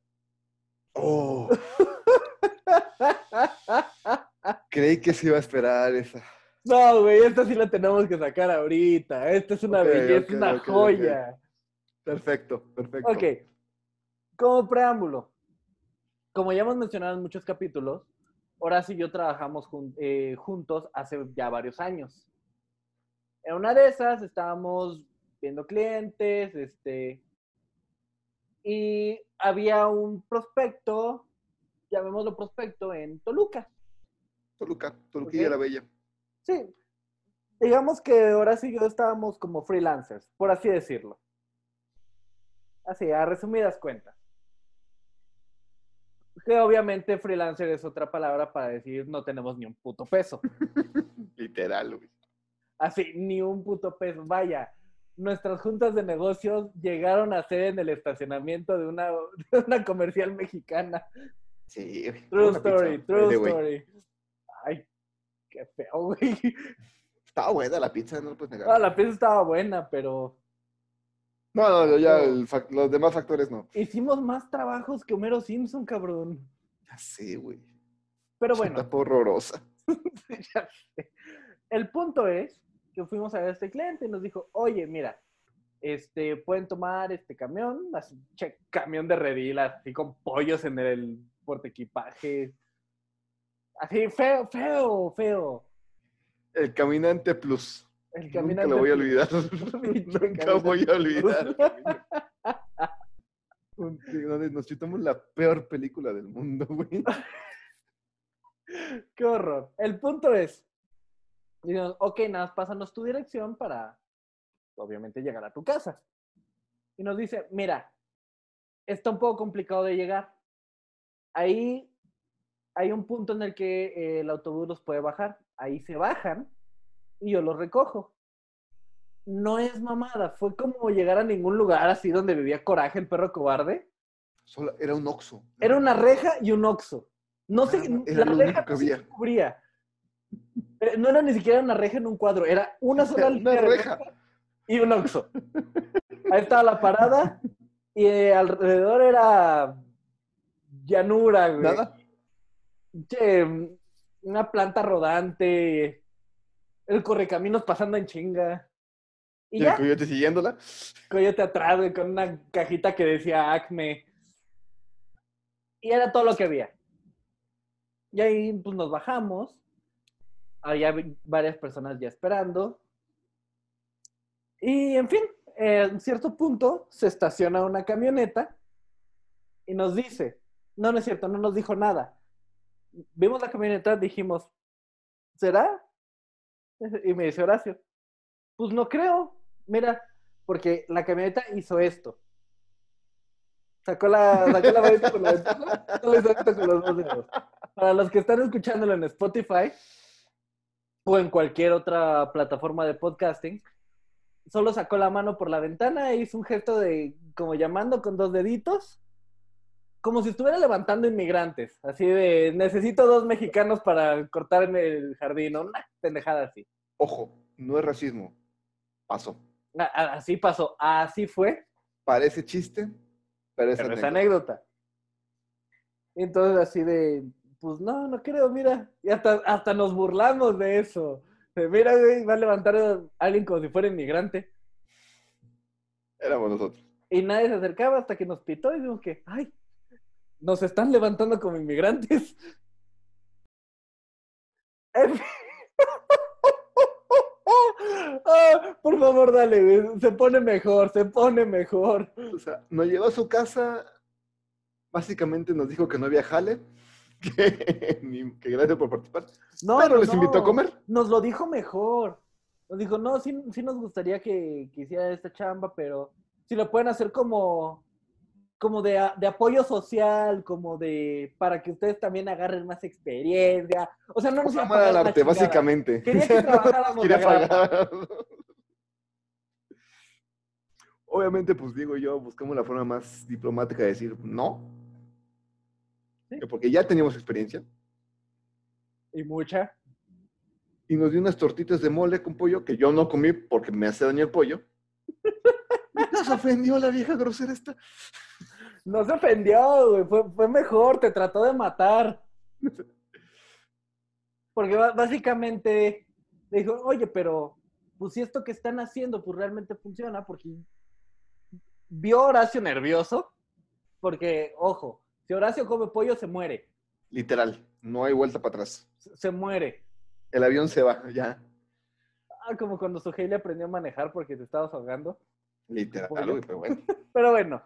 Oh. [LAUGHS] Creí que se iba a esperar esa. No, güey, esta sí la tenemos que sacar ahorita. Esta es una belleza, una joya. Perfecto, perfecto. Ok, como preámbulo, como ya hemos mencionado en muchos capítulos, Horacio y yo trabajamos jun- eh, juntos hace ya varios años. En una de esas estábamos viendo clientes, este, y había un prospecto, llamémoslo prospecto, en Toluca. Toluca, Toluquilla Ok. la Bella. Sí, digamos que Horacio y yo estábamos como freelancers, por así decirlo. Así, a resumidas cuentas. Que obviamente freelancer es otra palabra para decir no tenemos ni un puto peso. [LAUGHS] Literal, güey. Así, ni un puto peso. Vaya, nuestras juntas de negocios llegaron a ser en el estacionamiento de una, [LAUGHS] de una comercial mexicana. Sí, güey. True story, pizza, true story. Ay, qué feo, güey. Estaba buena la pizza, no lo puedes negar. Ah, la pieza estaba buena, pero No, no, no, ya el los demás factores no. hicimos más trabajos que Homero Simpson, cabrón. Ya sé, güey. Pero bueno, tapa horrorosa. [LAUGHS] ya sé. El punto es que fuimos a ver a este cliente y nos dijo, oye, mira, este, pueden tomar este camión, así, che, camión de redil, así con pollos en el portequipaje. Así, feo, feo, feo. El caminante plus. El Nunca caminante. lo voy a olvidar. [LAUGHS] [LAUGHS] Nunca voy a olvidar. [LAUGHS] Donde Nos chutamos la peor película del mundo, güey. Qué horror. El punto es Y dijimos, ok, nada, más pásanos tu dirección para, obviamente, llegar a tu casa. Y nos dice, mira, está un poco complicado de llegar. Ahí hay un punto en el que eh, el autobús los puede bajar. Ahí se bajan y yo los recojo. No es mamada, fue como llegar a ningún lugar así donde vivía Coraje, el perro cobarde. Solo era un oxo. Era una reja y un oxo. No sé, la reja no se cubría. Eh, No era ni siquiera una reja en un cuadro, era una sola Una reja. y un oxo. Ahí estaba la parada y eh, alrededor era llanura, güey. Nada. Che, una planta rodante, el correcaminos pasando en chinga. Y Y el ya, coyote siguiéndola. coyote atrás, güey, con una cajita que decía Acme. Y era todo lo que había. Y ahí pues nos bajamos. Había varias personas ya esperando. Y en fin, eh, en cierto punto se estaciona una camioneta y nos dice, no, no es cierto, no nos dijo nada. Vimos la camioneta, dijimos, ¿será? [LAUGHS] Y me dice Horacio, pues no creo, mira, porque la camioneta hizo esto. Sacó la, sacó la la ventana, con los. Para los que están escuchándolo en Spotify o en cualquier otra plataforma de podcasting, solo sacó la mano por la ventana e hizo un gesto de como llamando con dos deditos, como si estuviera levantando inmigrantes, así de necesito dos mexicanos para cortarme el jardín, o una pendejada así. Ojo, no es racismo. Pasó. Así pasó, así fue, Parece chiste, pero es pero es anécdota. anécdota. Entonces así de, pues no, no creo, mira, y hasta, hasta nos burlamos de eso. De, mira, güey, va a levantar a alguien como si fuera inmigrante. Éramos nosotros. Y nadie se acercaba hasta que nos pitó y dijimos que, ay, nos están levantando como inmigrantes. [LAUGHS] Ah, por favor, dale, se pone mejor, se pone mejor. O sea, nos llevó a su casa. Básicamente nos dijo que no había jale. [LAUGHS] Que, gracias por participar. No, pero no, les invitó a comer. Nos lo dijo mejor. Nos dijo, no, sí, sí nos gustaría que, que hiciera esta chamba, pero si lo pueden hacer como, como de, de apoyo social, como de para que ustedes también agarren más experiencia. O sea, no nos iba a al arte, chingada. básicamente. Quería que trabajáramos [LAUGHS] Quería pagar. Obviamente, pues digo yo, buscamos la forma más diplomática de decir no. Sí. Porque ya teníamos experiencia. Y mucha. Y nos dio unas tortitas de mole con pollo que yo no comí porque me hace daño el pollo. [LAUGHS] Y Nos ofendió la vieja grosera esta. No se ofendió, güey. Fue, fue mejor, te trató de matar. Porque básicamente le dijo, oye, pero pues si esto que están haciendo pues realmente funciona, porque vio a Horacio nervioso, porque, ojo, si Horacio come pollo se muere, Literal, no hay vuelta para atrás. se se muere. El avión se va, ya. Ah, como cuando Sugei le aprendió a manejar porque te estabas ahogando. Literal, güey, pero bueno. [LAUGHS] Pero bueno,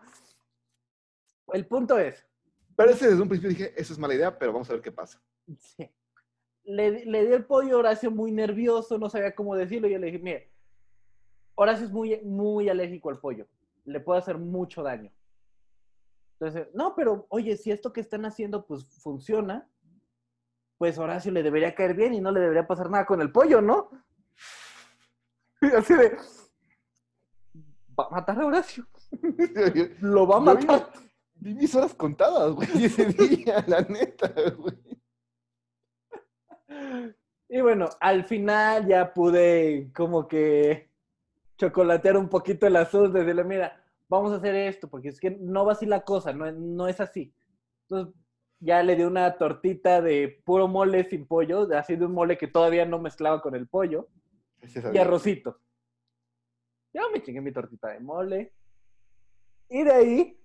el punto es, Pero ese desde un principio dije, eso es mala idea, pero vamos a ver qué pasa. Sí. Le, le dio el pollo a Horacio muy nervioso, no sabía cómo decirlo. Y yo le dije, mire, Horacio es muy, muy alérgico al pollo. Le puede hacer mucho daño. Entonces, no, pero oye, si esto que están haciendo pues funciona, pues Horacio le debería caer bien y no le debería pasar nada con el pollo, ¿no? [LAUGHS] Y así de, va a matar a Horacio. [LAUGHS] Lo va a matar. Vi mis horas contadas, güey, [LAUGHS] ese día, la neta, güey. Y bueno, al final ya pude como que chocolatear un poquito el asunto, decirle, mira, vamos a hacer esto, porque es que no va así la cosa, no, no es así. Entonces ya le di una tortita de puro mole sin pollo, así de un mole que todavía no mezclaba con el pollo, y arrocito. Ya me chingué mi tortita de mole. Y de ahí,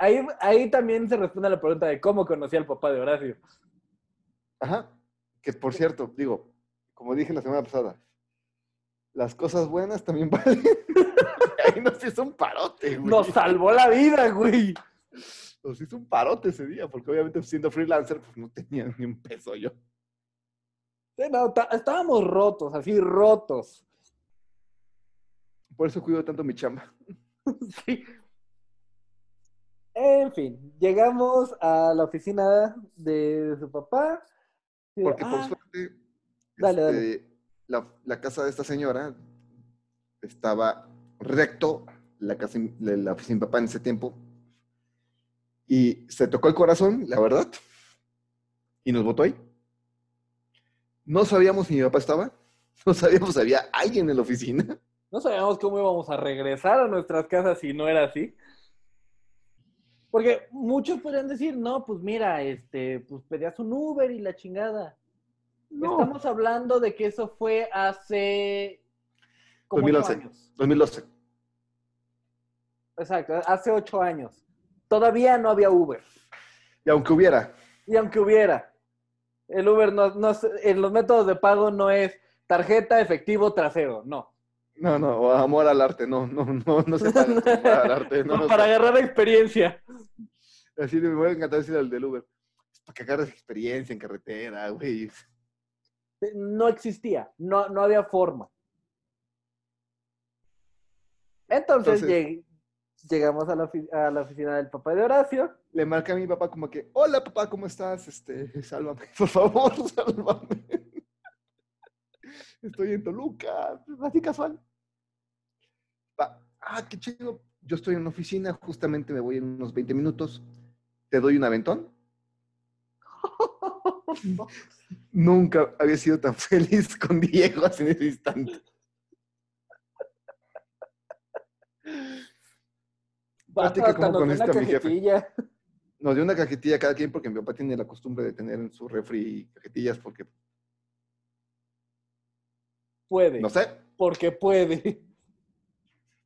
ahí, ahí también se responde a la pregunta de cómo conocí al papá de Horacio. Ajá. Que por cierto, digo, como dije la semana pasada, las cosas buenas también [LAUGHS] valen. Ahí nos hizo un parote, güey. Nos salvó la vida, güey. Nos hizo un parote ese día, porque obviamente siendo freelancer, pues no tenía ni un peso yo. Sí, no, estábamos rotos, así rotos. Por eso cuido tanto mi chamba. [LAUGHS] Sí. En fin, llegamos a la oficina de su papá. Porque por ah, suerte, Dale, este, La, la casa de esta señora estaba recto, la, casa, la oficina de papá en ese tiempo. Y se tocó el corazón, la verdad. Y nos votó ahí. No sabíamos si mi papá estaba. [LAUGHS] No sabíamos si había alguien en la oficina. No sabíamos cómo íbamos a regresar a nuestras casas si no era así. Porque muchos podrían decir, no, pues mira, este, pues pedías un Uber y la chingada. No. Estamos hablando de que eso fue hace como ocho 2011. años. 2012. Exacto, hace ocho años. Todavía no había Uber. Y aunque hubiera, Y aunque hubiera, el Uber no, no en los métodos de pago no es tarjeta, efectivo, trasero, no. No, no, o amor al arte, no, no, no, no se paga amor al arte. No, No, no [LAUGHS] para se- agarrar experiencia. Así me voy a encantar decir al del Uber. Es para que agarres experiencia en carretera, güey. No existía, no, no había forma. Entonces, Entonces- lleg- llegamos a la, a la oficina del papá de Horacio. Le marca a mi papá como que, hola papá, ¿cómo estás? Este, sálvame, [LAUGHS] por favor, [LAUGHS] sálvame. Estoy en Toluca, así casual. Ah, qué chido. Yo estoy en una oficina, justamente me voy en unos 20 minutos. ¿Te doy un aventón? [LAUGHS] Nunca había sido tan feliz con Diego en ese instante. Cómo nos con esto, mi jefe. Nos dio una cajetilla cada quien porque mi papá tiene la costumbre de tener en su refri cajetillas porque, Puede, no sé, porque puede.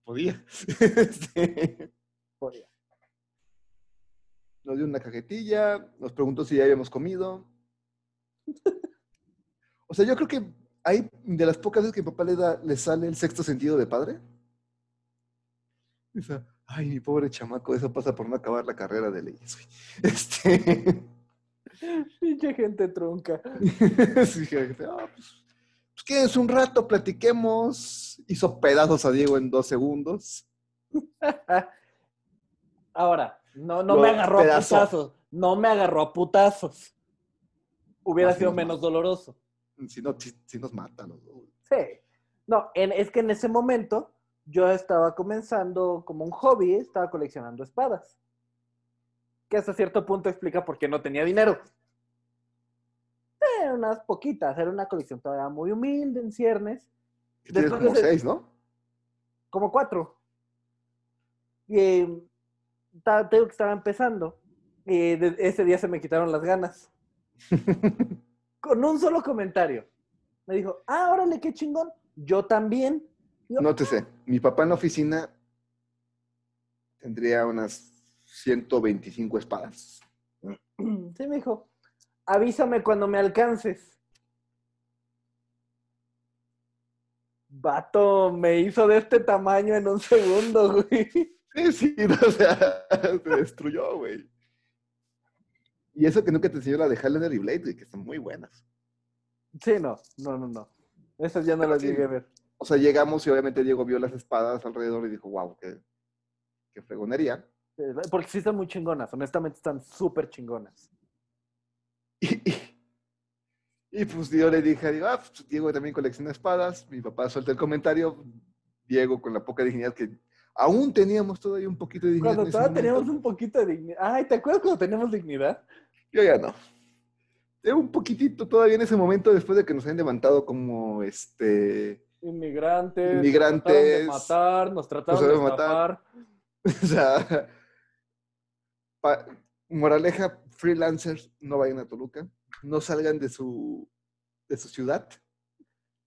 Podía. [LAUGHS] Este, Podía. nos dio una cajetilla, nos preguntó si ya habíamos comido. [LAUGHS] O sea, yo creo que hay de las pocas veces que mi papá le, da, le sale el sexto sentido de padre. Dice, ay, mi pobre chamaco, eso pasa por no acabar la carrera de leyes. güey". [LAUGHS] Este, Pinche gente trunca. Sí, "Ah, pues quédense un rato, platiquemos. Hizo pedazos a Diego en dos segundos. [LAUGHS] Ahora, no, no Lo me agarró a putazos. No me agarró a putazos. Hubiera Así sido nos menos mata. doloroso. Si no, si, si nos matan los dos. Sí. No, en- es que en ese momento yo estaba comenzando como un hobby, estaba coleccionando espadas. Que hasta cierto punto explica por qué no tenía dinero. Eran unas poquitas, era una colección todavía muy humilde en ciernes, tienes Después como seis, ¿no? como cuatro. Y eh, ta- te digo que estaba empezando. Y ese día se me quitaron las ganas. [LAUGHS] Con un solo comentario. Me dijo, ah, órale, qué chingón. Yo también. Yo, Nótese, mi papá en la oficina tendría unas 125 espadas. Sí, me dijo, avísame cuando me alcances. Vato, me hizo de este tamaño en un segundo, [LAUGHS] güey. Sí, sí, [LAUGHS] o sea, se destruyó, güey. Y eso que nunca te enseñó la de Highlander y Blade, güey, que están muy buenas. Sí, no, no, no, no. Esas ya no las Sí. llegué a ver. O sea, llegamos y obviamente Diego vio las espadas alrededor y dijo, wow, qué, qué fregonería. Porque sí están muy chingonas, honestamente están súper chingonas. Y, y- y, pues yo le dije, digo, ah, pues Diego también colecciona espadas. Mi papá suelta el comentario. Diego, con la poca dignidad que aún teníamos todavía un poquito de dignidad. Cuando todavía teníamos un poquito de dignidad. Ay, ¿te acuerdas cuando teníamos dignidad? Yo ya no. Tengo un poquitito todavía en ese momento, después de que nos habían levantado como este. Inmigrantes. Inmigrantes, Nos trataron de matar, nos trataron de matar. [LAUGHS] O sea. pa- moraleja, freelancers, no vayan a Toluca. No salgan de su, de su ciudad.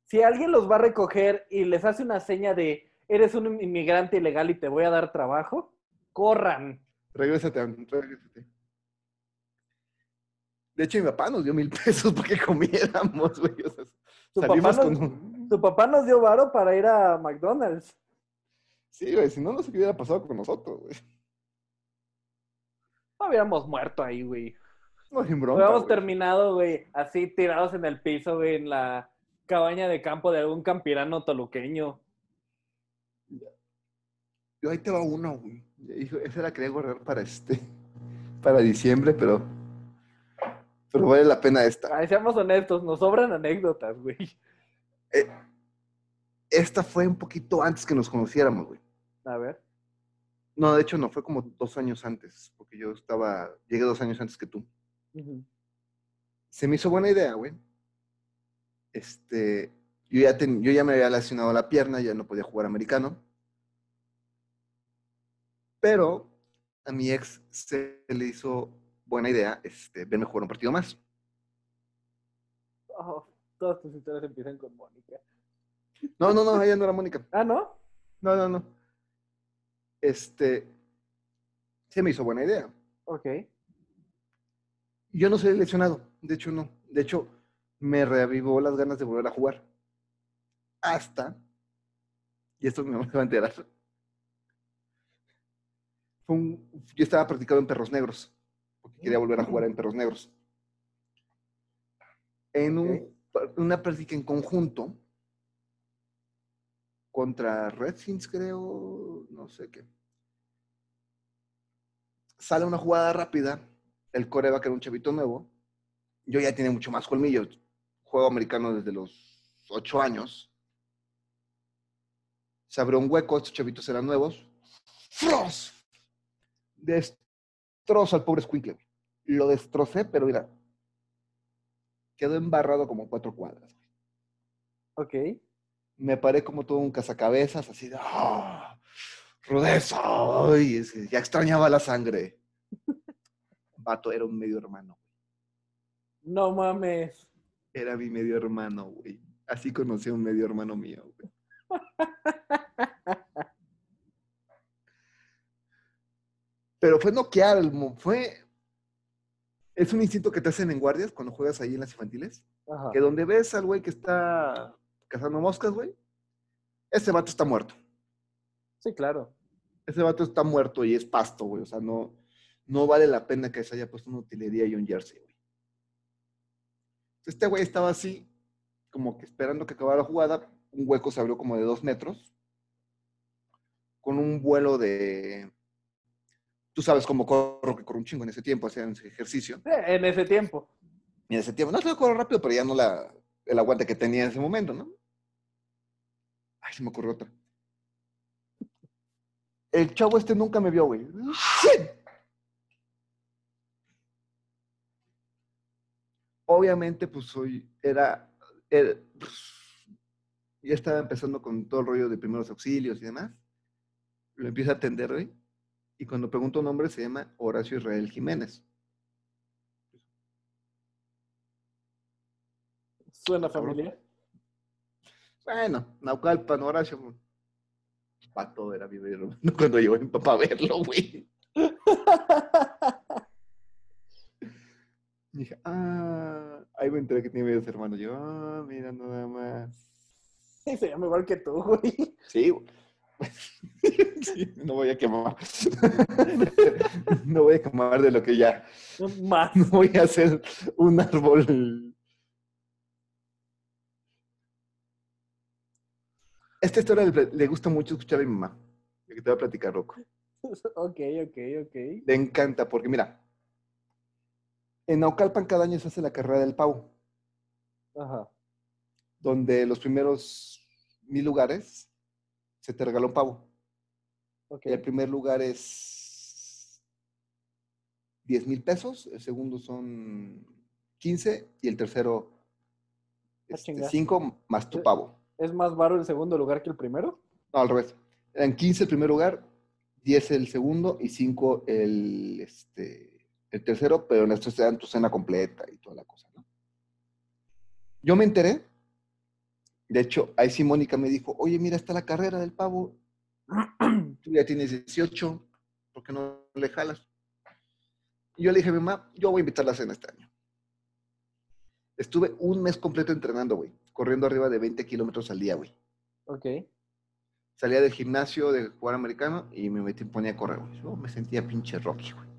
Si alguien los va a recoger y les hace una seña de eres un inmigrante ilegal y te voy a dar trabajo, corran. Regrésate, regrésate. De hecho, mi papá nos dio mil [LAUGHS] pesos para que comiéramos, güey. O sea, Tu papá, nos, con tu papá nos dio varo para ir a McDonald's. Sí, güey, si no, no sé qué hubiera pasado con nosotros, güey. No hubiéramos muerto ahí, güey. No, sin bronca, Hubiéramos güey. terminado, güey, así tirados en el piso, güey, en la cabaña de campo de algún campirano toluqueño. Yo ahí te va uno, güey. Esa la quería guardar para este, [LAUGHS] para diciembre, pero, pero vale la pena esta. Ay, seamos honestos, nos sobran anécdotas, güey. Esta fue un poquito antes que nos conociéramos, güey. A ver. No, de hecho no, fue como dos años antes, porque yo estaba, llegué dos años antes que tú. Se me hizo buena idea, güey. Este, yo ya, ten- yo ya me había lesionado la pierna, ya no podía jugar americano. Pero a mi ex se le hizo buena idea este, verme jugar un partido más. Oh, todas tus historias empiezan con Mónica. No, no, no, ella no era Mónica. Ah, ¿no? No, no, no. Este, se me hizo buena idea. Ok. Yo no soy lesionado, de hecho no. De hecho, me reavivó las ganas de volver a jugar. Hasta, y esto me va a enterar, fue un- yo estaba practicando en Perros Negros, porque quería volver a jugar en Perros Negros. En un- una práctica en conjunto contra Redskins, creo, no sé qué. Sale una jugada rápida, el coreback era un chavito nuevo, yo ya tiene mucho más colmillo, juego americano desde los ocho años. Se abrió un hueco, estos chavitos eran nuevos. ¡Fros! Destrozo al pobre Squinkle. Lo destrocé, pero mira, quedó embarrado como cuatro cuadras. Ok. Me paré como todo un cazacabezas, así de ¡ah! ¡Rudeza! ¡Ay! es que ya extrañaba la sangre. [LAUGHS] Vato, era un medio hermano. No mames. Era mi medio hermano, güey. Así conocí a un medio hermano mío, güey. [LAUGHS] Pero fue noquear, fue... Es un instinto que te hacen en guardias cuando juegas ahí en las infantiles. Ajá. Que donde ves al güey que está cazando moscas, güey, ese vato está muerto. Sí, claro. Ese vato está muerto y es pasto, güey. O sea, no, no vale la pena que se haya puesto una utilería y un jersey, güey. Este güey estaba así, como que esperando que acabara la jugada. Un hueco se abrió como de dos metros. Con un vuelo de. Tú sabes cómo corro, que corro un chingo en ese tiempo, hacían ese ejercicio. Eh, En ese tiempo. En ese tiempo, no, no corro rápido, pero ya no la, el aguante que tenía en ese momento, ¿no? Ay, se me ocurrió otra. El chavo este nunca me vio, güey. Obviamente, pues soy, era, era- ya estaba empezando con todo el rollo de primeros auxilios y demás. Lo empiezo a atender, güey. Y cuando pregunto nombre, se llama Horacio Israel Jiménez. Suena familiar. Bueno, Naucalpan, Horacio. Pato era mi hermano [LAUGHS] cuando llegó mi papá a verlo, güey. Y [LAUGHS] dije, ah, ahí me enteré que tiene medios hermanos. Yo, ah, mira nada más. Sí, se llama igual que tú, güey. Sí, güey. [LAUGHS] Sí, no voy a quemar. No voy a quemar de lo que ya. Más. No voy a hacer un árbol. Esta historia le, le gusta mucho escuchar a mi mamá. Que te voy a platicar, Rocco. [LAUGHS] Ok, ok, ok. Le encanta, porque mira, en Naucalpan cada año se hace la carrera del pavo, Ajá. donde los primeros mil lugares se te regala un pavo. Ok. El primer lugar es 10 mil pesos, el segundo son 15 y el tercero Ah, chinga. 5 más tu Eh. pavo. ¿Es más baro el segundo lugar que el primero? No, al revés. Eran 15 el primer lugar, 10 el segundo y 5 el, este, el tercero, pero en estos te dan tu cena completa y toda la cosa, ¿no? Yo me enteré. De hecho, ahí sí Mónica me dijo, oye, mira, está la carrera del pavo. [CLEARS THROAT] Tú ya tienes 18, ¿por qué no le jalas? Y yo le dije mi mamá, yo voy a invitar la cena este año. Estuve un mes completo entrenando, güey, corriendo arriba de 20 kilómetros al día, güey Ok. salía del gimnasio de jugar americano y me metí, ponía a correr, güey. Yo me sentía pinche Rocky, güey.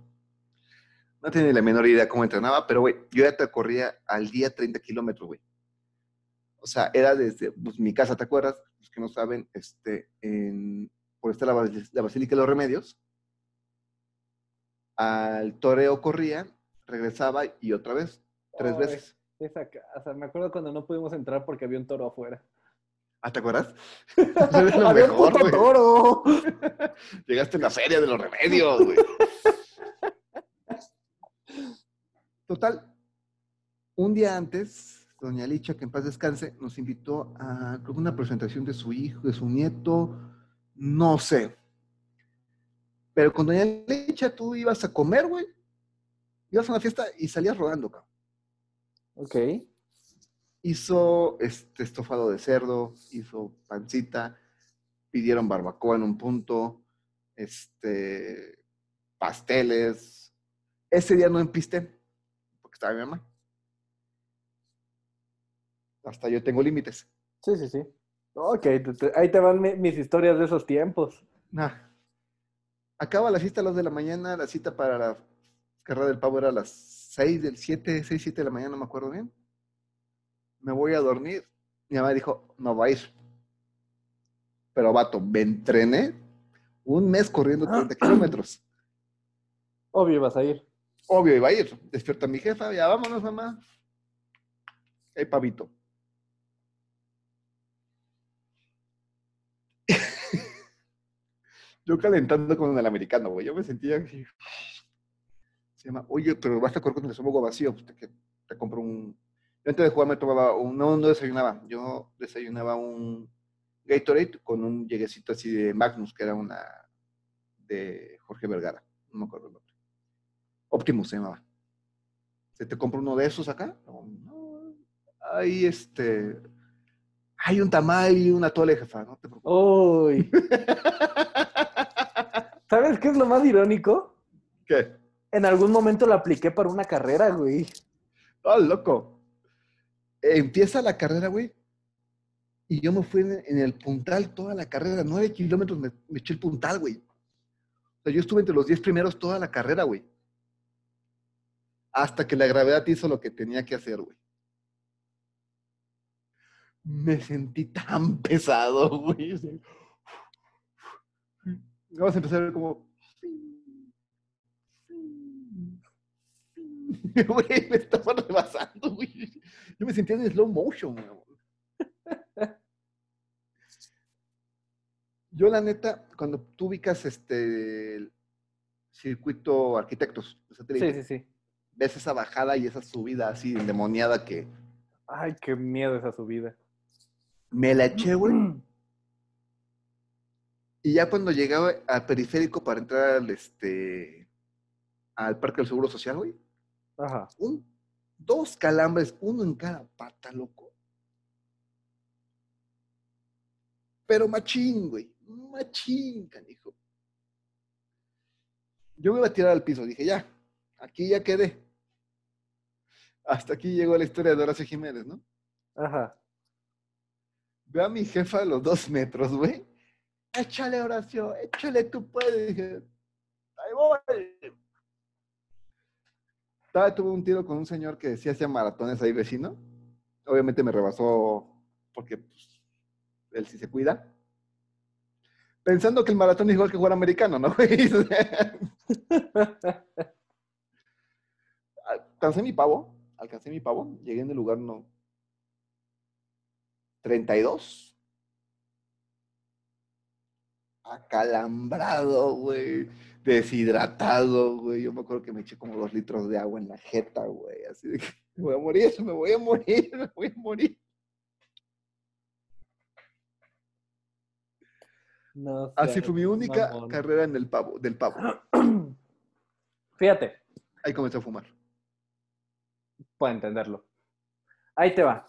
No tenía la menor idea cómo entrenaba, pero, güey, yo ya te corría al día 30 kilómetros, güey. O sea, era desde pues, mi casa, ¿te acuerdas? Los que no saben, este, en, por estar la, la Basílica de los Remedios, al toreo corría, regresaba y otra vez, tres veces. Esa casa. Me acuerdo cuando no pudimos entrar porque había un toro afuera. ¿Ah, te acuerdas? [LAUGHS] Eso es lo ¡Había un puto toro! [LAUGHS] Llegaste a la feria de los remedios, güey. Total, un día antes, doña Licha, que en paz descanse, nos invitó a creo una presentación de su hijo, de su nieto, no sé. Pero con doña Licha tú ibas a comer, güey. Ibas a una fiesta y salías rodando, cabrón. Ok. Hizo este estofado de cerdo, hizo pancita, pidieron barbacoa en un punto, este, pasteles. Ese día no empisté, porque estaba mi mamá. Hasta yo tengo límites. Sí, sí, sí. Ok, ahí te van mi- mis historias de esos tiempos. Nah. Acaba la fiesta a las de la mañana, la cita para la carrera del pavo era a las 6 del 7, 6, 7 de la mañana, no me acuerdo bien. Me voy a dormir. Mi mamá dijo, no va a ir. Pero vato, me entrené un mes corriendo 30 kilómetros. Obvio vas a ir. Obvio iba a ir. Despierta mi jefa, ya vámonos, mamá. Hey, pavito. [LAUGHS] Yo calentando con el americano, güey. Yo me sentía así. Se llama, oye, pero basta correr con el estómago vacío. Pues te, que te compro un. Yo antes de jugar me tomaba un. No, no desayunaba. Yo desayunaba un Gatorade con un lleguecito así de Magnus, que era una de Jorge Vergara. No me acuerdo el nombre. Optimus se llamaba. ¿Se te compra uno de esos acá? No, no. Ahí este. Hay un tamal y una tole, jefa, no te preocupes. Uy. [LAUGHS] ¿Sabes qué es lo más irónico? ¿Qué? En algún momento lo apliqué para una carrera, güey. Oh, loco. Empieza la carrera, güey. Y yo me fui en, el puntal toda la carrera. Nueve kilómetros me, eché el puntal, güey. O sea, yo estuve entre los diez primeros toda la carrera, güey. Hasta que la gravedad hizo lo que tenía que hacer, güey. Me sentí tan [LAUGHS] pesado, güey. Vamos a empezar a ver como... [LAUGHS] Güey, me estaba rebasando, güey. Yo me sentía en slow motion, güey. Yo, la neta, cuando tú ubicas este el circuito arquitectos de satélite, Sí, sí, sí. ves esa bajada y esa subida así endemoniada que Ay, qué miedo esa subida. me la eché, güey. Y ya cuando llegaba al periférico para entrar al, este, al Parque del Seguro Social, güey, Ajá. un, dos calambres, uno en cada pata, loco. Pero machín, güey. Machín, canijo. Yo me iba a tirar al piso. Dije, ya, aquí ya quedé. Hasta aquí llegó la historia de Horacio Jiménez, ¿no? Ajá. Ve a mi jefa a los dos metros, güey. Échale, Horacio, échale, tú puedes. Dije, ahí voy. Estaba, tuve un tiro con un señor que sí hacía maratones ahí vecino. Obviamente me rebasó porque pues, él sí se cuida. Pensando que el maratón es igual que jugar americano, ¿no? [LAUGHS] alcancé mi pavo, alcancé mi pavo, llegué en el lugar no 32. Acalambrado, güey. Deshidratado, güey. Yo me acuerdo que me eché como dos litros de agua en la jeta, güey. Así de que me voy a morir, [LAUGHS] me voy a morir, me voy a morir. No Así fue mi única mamón. carrera en el pavo, del pavo. [CLEARS THROAT] Fíjate, Ahí comencé a fumar. puedo entenderlo. Ahí te va.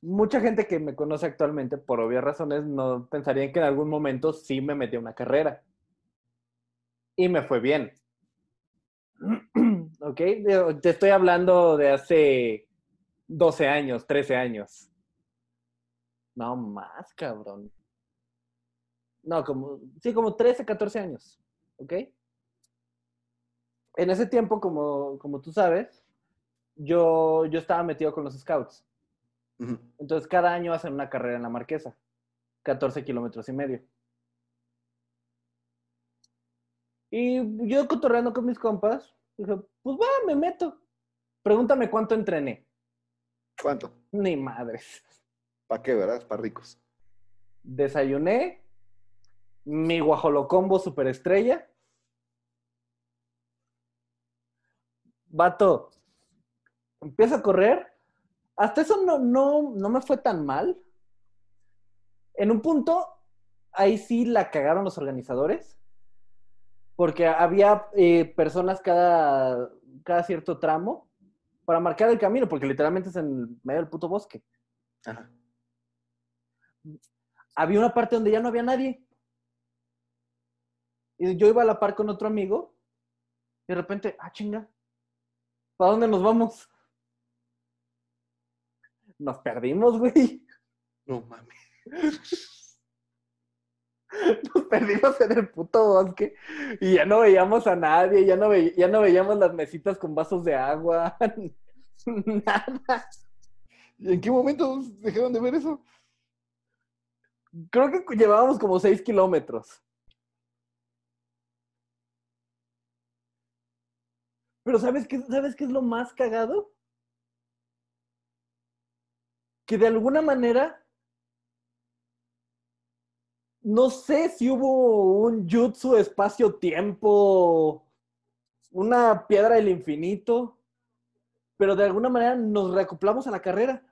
Mucha gente que me conoce actualmente, por obvias razones, no pensarían que en algún momento sí me metí a una carrera. Y me fue bien. [CLEARS THROAT] ¿Ok? Te estoy hablando de hace 12 años, 13 años. No más, cabrón. No, como, sí, como 13, 14 años. ¿Ok? en ese tiempo, como, como tú sabes, yo, yo estaba metido con los scouts. Entonces, cada año hacen una carrera en la Marquesa, 14 kilómetros y medio. Y yo cotorreando con mis compas, dije, pues va, me meto. Pregúntame cuánto entrené. ¿Cuánto? Ni madres. ¿Para qué, verdad? Para ricos. Desayuné mi guajolocombo superestrella. Vato, empieza a correr. Hasta eso no, no, no me fue tan mal. En un punto, ahí sí la cagaron los organizadores. Porque había eh, personas cada, cada cierto tramo para marcar el camino, porque literalmente es en medio del puto bosque. Ajá. había una parte donde ya no había nadie. Y yo iba a la par con otro amigo. Y de repente, ah, chinga. ¿Para dónde nos vamos? Nos perdimos, güey. No mames. [LAUGHS] [LAUGHS] Nos perdimos en el puto bosque. Y ya no veíamos a nadie. Ya no, ve- ya no veíamos las mesitas con vasos de agua. [LAUGHS] Nada. ¿Y en qué momento dejaron de ver eso? Creo que llevábamos como seis kilómetros. Pero ¿sabes qué, ¿sabes qué es lo más cagado? Que de alguna manera, no sé si hubo un jutsu espacio-tiempo, una piedra del infinito, pero de alguna manera nos reacoplamos a la carrera.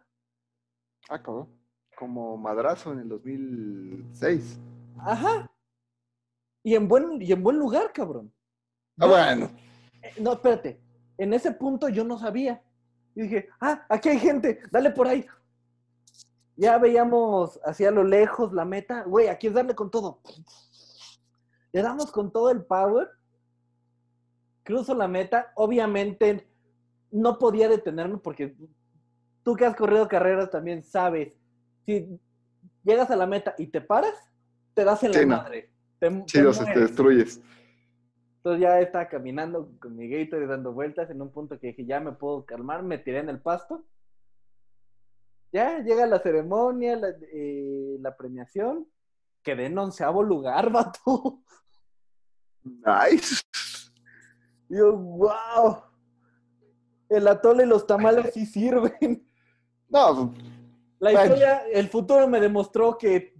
Ah, cabrón. Como madrazo en el 2006. Ajá. Y en buen, y en buen lugar, cabrón. Ah, bueno. Eh, No, espérate. En ese punto yo no sabía. Y dije, ah, aquí hay gente, dale por ahí. Ya veíamos hacia lo lejos la meta. Güey, aquí es darle con todo. Le damos con todo el power. Cruzo la meta. Obviamente no podía detenerme porque tú que has corrido carreras también sabes. Si llegas a la meta y te paras, te das en la Sí, no. madre. Te, te se te mueres. destruyes. Entonces ya estaba caminando con mi Gator y dando vueltas en un punto que dije, ya me puedo calmar, me tiré en el pasto. Ya llega la ceremonia, la, eh, la premiación. Quedé en onceavo lugar, [LAUGHS] vato. Nice. Yo, wow. El atole y los tamales sí sirven. No, La historia, el futuro me demostró que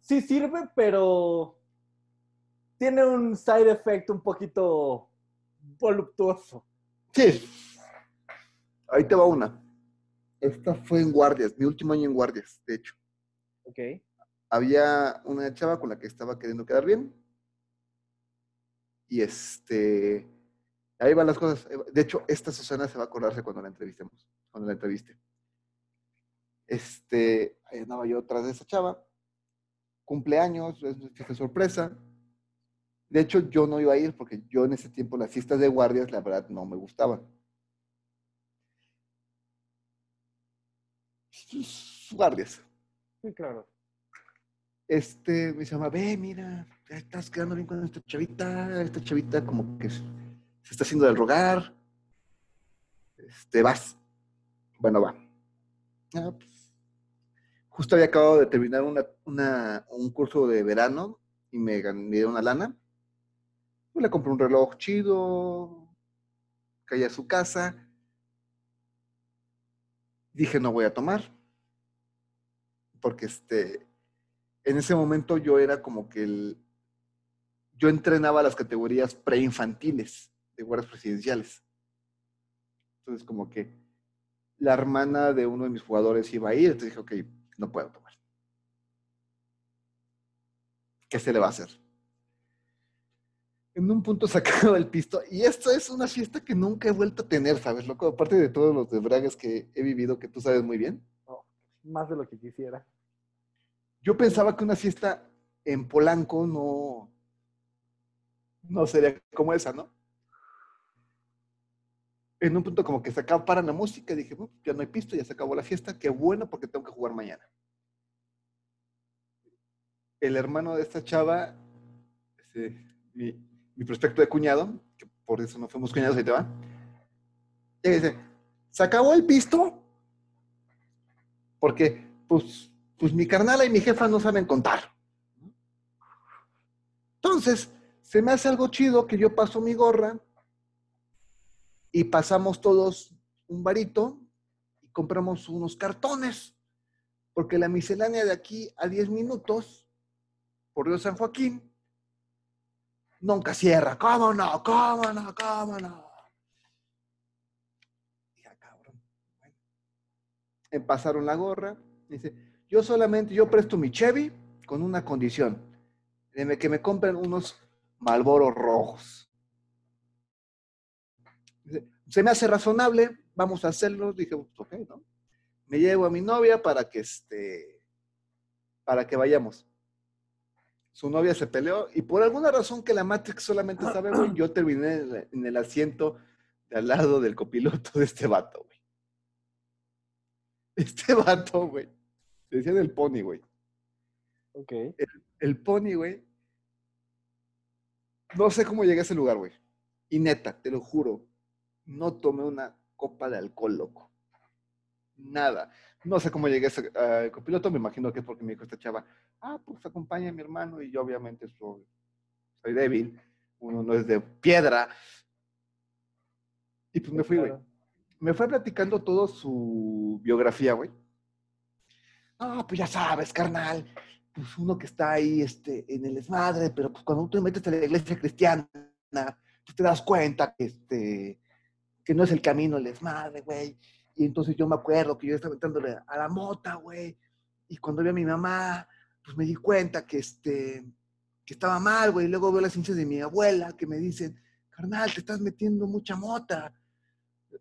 sí sirve, pero tiene un side effect un poquito voluptuoso. sí. Ahí te va una. Esta fue en guardias, mi último año en guardias, de hecho. Ok. Había una chava con la que estaba queriendo quedar bien. Y este. Ahí van las cosas. De hecho, esta Susana se va a acordarse cuando la entrevistemos. Cuando la entreviste. Este. Ahí andaba yo tras de esa chava. Cumpleaños, es una sorpresa. De hecho, yo no iba a ir porque yo en ese tiempo las fiestas de guardias, la verdad, no me gustaban. Guardias Sí, claro. este, me llama, ve, mira, ya estás quedando bien con esta chavita, esta chavita como que se está haciendo del rogar, este, vas. Bueno, va. Ah, pues, justo había acabado de terminar una, una- un curso de verano y me, gan- me dieron una lana. Pues le compré un reloj chido, caí a su casa. Dije, no voy a tomar. Porque este, en ese momento yo era como que el, yo entrenaba las categorías preinfantiles de guardias presidenciales. Entonces como que la hermana de uno de mis jugadores iba a ir, entonces dije, ok, no puedo tomar. ¿Qué se le va a hacer? En un punto [LAUGHS] sacado el pisto, y esto es una fiesta que nunca he vuelto a tener, ¿sabes, loco? Aparte de todos los desbragues que he vivido, que tú sabes muy bien. Más de lo que quisiera. Yo pensaba que una fiesta en Polanco no, no sería como esa, ¿no? En un punto como que se acaba para la música, dije, "Uh, ya no hay pisto, ya se acabó la fiesta, qué bueno porque tengo que jugar mañana. El hermano de esta chava, este, mi, mi prospecto de cuñado, que por eso no fuimos cuñados, ahí te va. Y dice, ¿se acabó el pisto? Porque, pues, pues mi carnala y mi jefa no saben contar. Entonces, se me hace algo chido que yo paso mi gorra y pasamos todos un varito y compramos unos cartones, porque la miscelánea de aquí a 10 minutos, por Río San Joaquín, nunca cierra. ¿Cómo no? ¿Cómo no? ¿Cómo no? Ya, cabrón. Bueno. Me pasaron la gorra. Dice, yo solamente, yo presto mi Chevy con una condición. de que me compren unos Malboros rojos. Se me hace razonable, vamos a hacerlo. Dije, pues, ok, ¿no? Me llevo a mi novia para que este, para que vayamos su novia se peleó y por alguna razón que la Matrix solamente sabe, güey, yo terminé en el, en el asiento de al lado del copiloto de este vato. [LAUGHS] Este vato, güey. Se decía del pony, güey. Ok. El pony, güey. No sé cómo llegué a ese lugar, güey. Y neta, te lo juro, no tomé una copa de alcohol, loco. Nada. No sé cómo llegué a ese copiloto, me imagino que es porque me dijo esta chava, ah, pues acompaña a mi hermano y yo obviamente soy, soy débil, uno no es de piedra. Y pues me fui, güey. Claro. Me fue platicando todo su biografía, güey. No, pues ya sabes, carnal, pues uno que está ahí este, en el desmadre, pero pues cuando tú te metes a la iglesia cristiana, pues te das cuenta que, este, que no es el camino el desmadre, güey. Y entonces yo me acuerdo que yo estaba entrando a la mota, güey. Y cuando vi a mi mamá, pues me di cuenta que, este, que estaba mal, güey. Y luego veo las hinchas de mi abuela que me dicen, carnal, te estás metiendo mucha mota.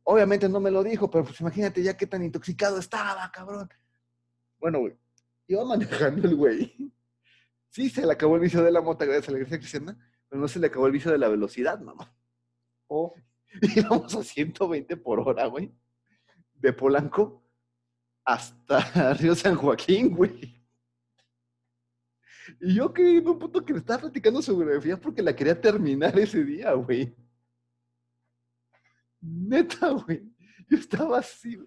Obviamente no me lo dijo, pero pues imagínate ya qué tan intoxicado estaba, cabrón. Bueno, güey, iba manejando el güey. Sí, se le acabó el vicio de la mota gracias a la iglesia cristiana, pero no se le acabó el vicio de la velocidad, mamá. Oh, [LAUGHS] Íbamos a 120 por hora, güey. De Polanco hasta [LAUGHS] Río San Joaquín, güey. Y yo que en un punto que le estaba platicando su biografía porque la quería terminar ese día, güey. Neta, güey. Yo estaba así.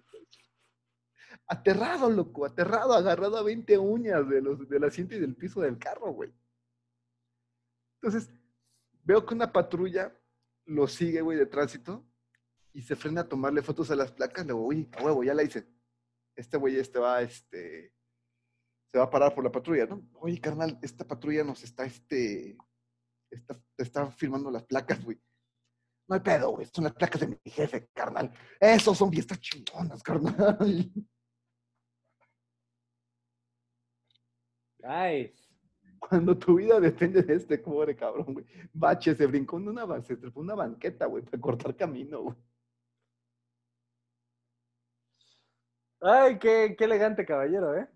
Aterrado, loco, aterrado, agarrado a 20 uñas de los, del asiento y del piso del carro, güey. Entonces, veo que una patrulla lo sigue, güey, de tránsito y se frena a tomarle fotos a las placas. Le digo, uy, a huevo, ya la hice. Este güey este va, este, se va a parar por la patrulla, ¿no? Oye, carnal, esta patrulla nos está, este, está, está firmando las placas, güey. No hay pedo, güey, son las placas de mi jefe, carnal. Esos son fiestas chingonas, carnal. nice. Cuando tu vida depende de este pobre cabrón, güey. Bache, se brincó en una, se una banqueta, güey, para cortar camino, güey. Ay, qué, qué elegante caballero, ¿eh?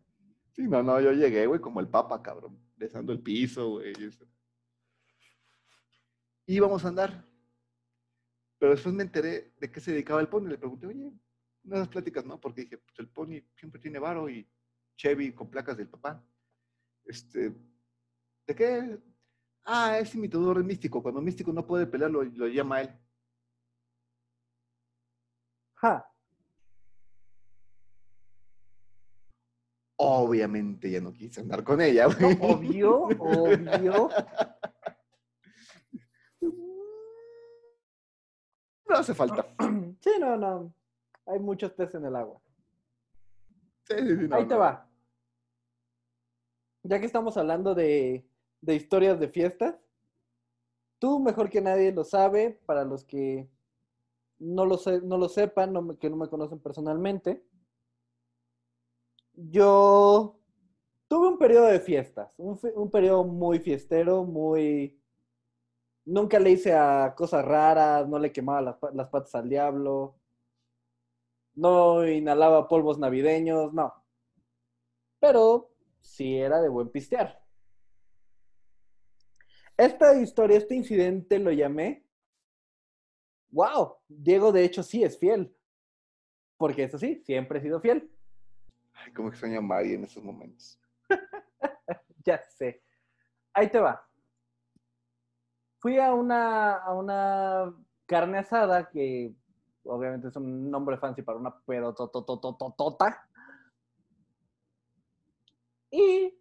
Sí, no, no, yo llegué, güey, como el papa, cabrón, besando el piso, güey. y eso. Y íbamos a andar. Pero después me enteré de qué se dedicaba el pony. Le pregunté, oye, unas pláticas, ¿no? Porque dije, pues el pony siempre tiene varo y Chevy con placas del papá. Este, ¿de qué? Ah, es imitador de místico. Cuando místico no puede pelear, lo, lo llama a él. Ja. Obviamente ya no quise andar con ella, güey. Obvio, obvio. [LAUGHS] No hace falta. [CLEARS THROAT] Sí, no, no. Hay muchos peces en el agua. Sí, sí, sí, no, Ahí te no. va. Ya que estamos hablando de, de historias de fiestas, tú mejor que nadie lo sabe, para los que no lo, se- no lo sepan, no me- que no me conocen personalmente, yo tuve un periodo de fiestas, un, un periodo muy fiestero, muy... Nunca le hice a cosas raras, no le quemaba las, pa- las patas al diablo, no inhalaba polvos navideños, no. Pero sí era de buen pistear. Esta historia, este incidente lo llamé. ¡Wow! Diego, de hecho, sí es fiel. Porque eso sí, siempre he sido fiel. Ay, cómo extraño a Mari en esos momentos. [LAUGHS] Ya sé. Ahí te va. Fui a una, a una carne asada, que obviamente es un nombre fancy para una pedototototota. Y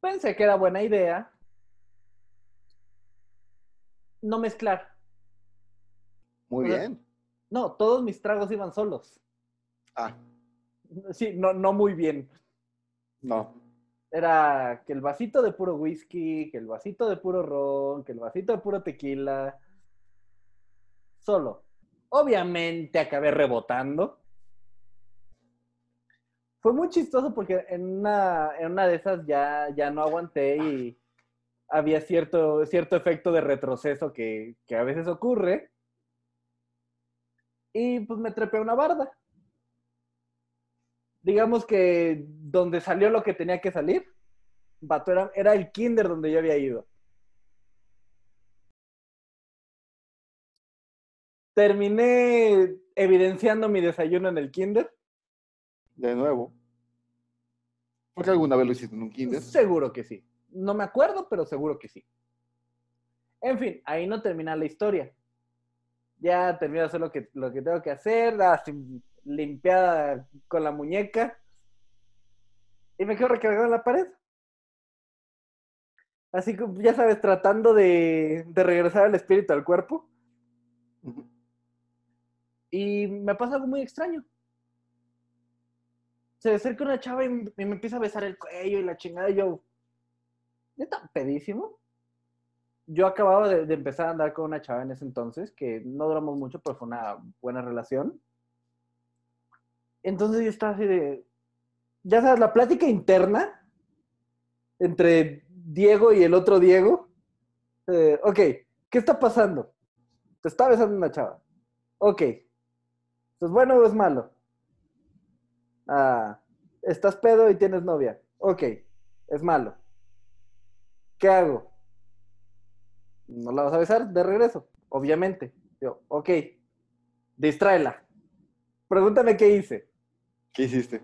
pensé que era buena idea no mezclar. Muy bien. No, todos mis tragos iban solos. Ah, Sí, no, no muy bien. no. Era que el vasito de puro whisky, que el vasito de puro ron, que el vasito de puro tequila. Solo. Obviamente acabé rebotando. Fue muy chistoso porque en una, en una de esas ya, ya no aguanté y había cierto, cierto efecto de retroceso que, que a veces ocurre. Y pues me trepé a una barda. Digamos que donde salió lo que tenía que salir, era, era el kinder donde yo había ido. Terminé evidenciando mi desayuno en el kinder. De nuevo. Porque alguna vez lo hiciste en un kinder. Seguro que sí. No me acuerdo, pero seguro que sí. En fin, ahí no termina la historia. Ya termino de hacer lo que, lo que tengo que hacer, limpiada con la muñeca. Y me quedo recargado en la pared. Así que, ya sabes, tratando de, de regresar el espíritu al cuerpo. Y me pasa algo muy extraño. Se acerca una chava y me empieza a besar el cuello y la chingada. Y yo, ¿neta pedísimo? Yo acababa de, de empezar a andar con una chava en ese entonces, que no duramos mucho, pero fue una buena relación. Entonces yo estaba así de, ya sabes, la plática interna entre Diego y el otro Diego. Eh, ok, ¿qué está pasando? Te está besando una chava. Ok. ¿Es bueno o es malo? Ah, estás pedo y tienes novia. Ok, es malo. ¿Qué hago? ¿No la vas a besar de regreso? Obviamente. Yo, ok, distráela. Pregúntame qué hice. ¿Qué hiciste?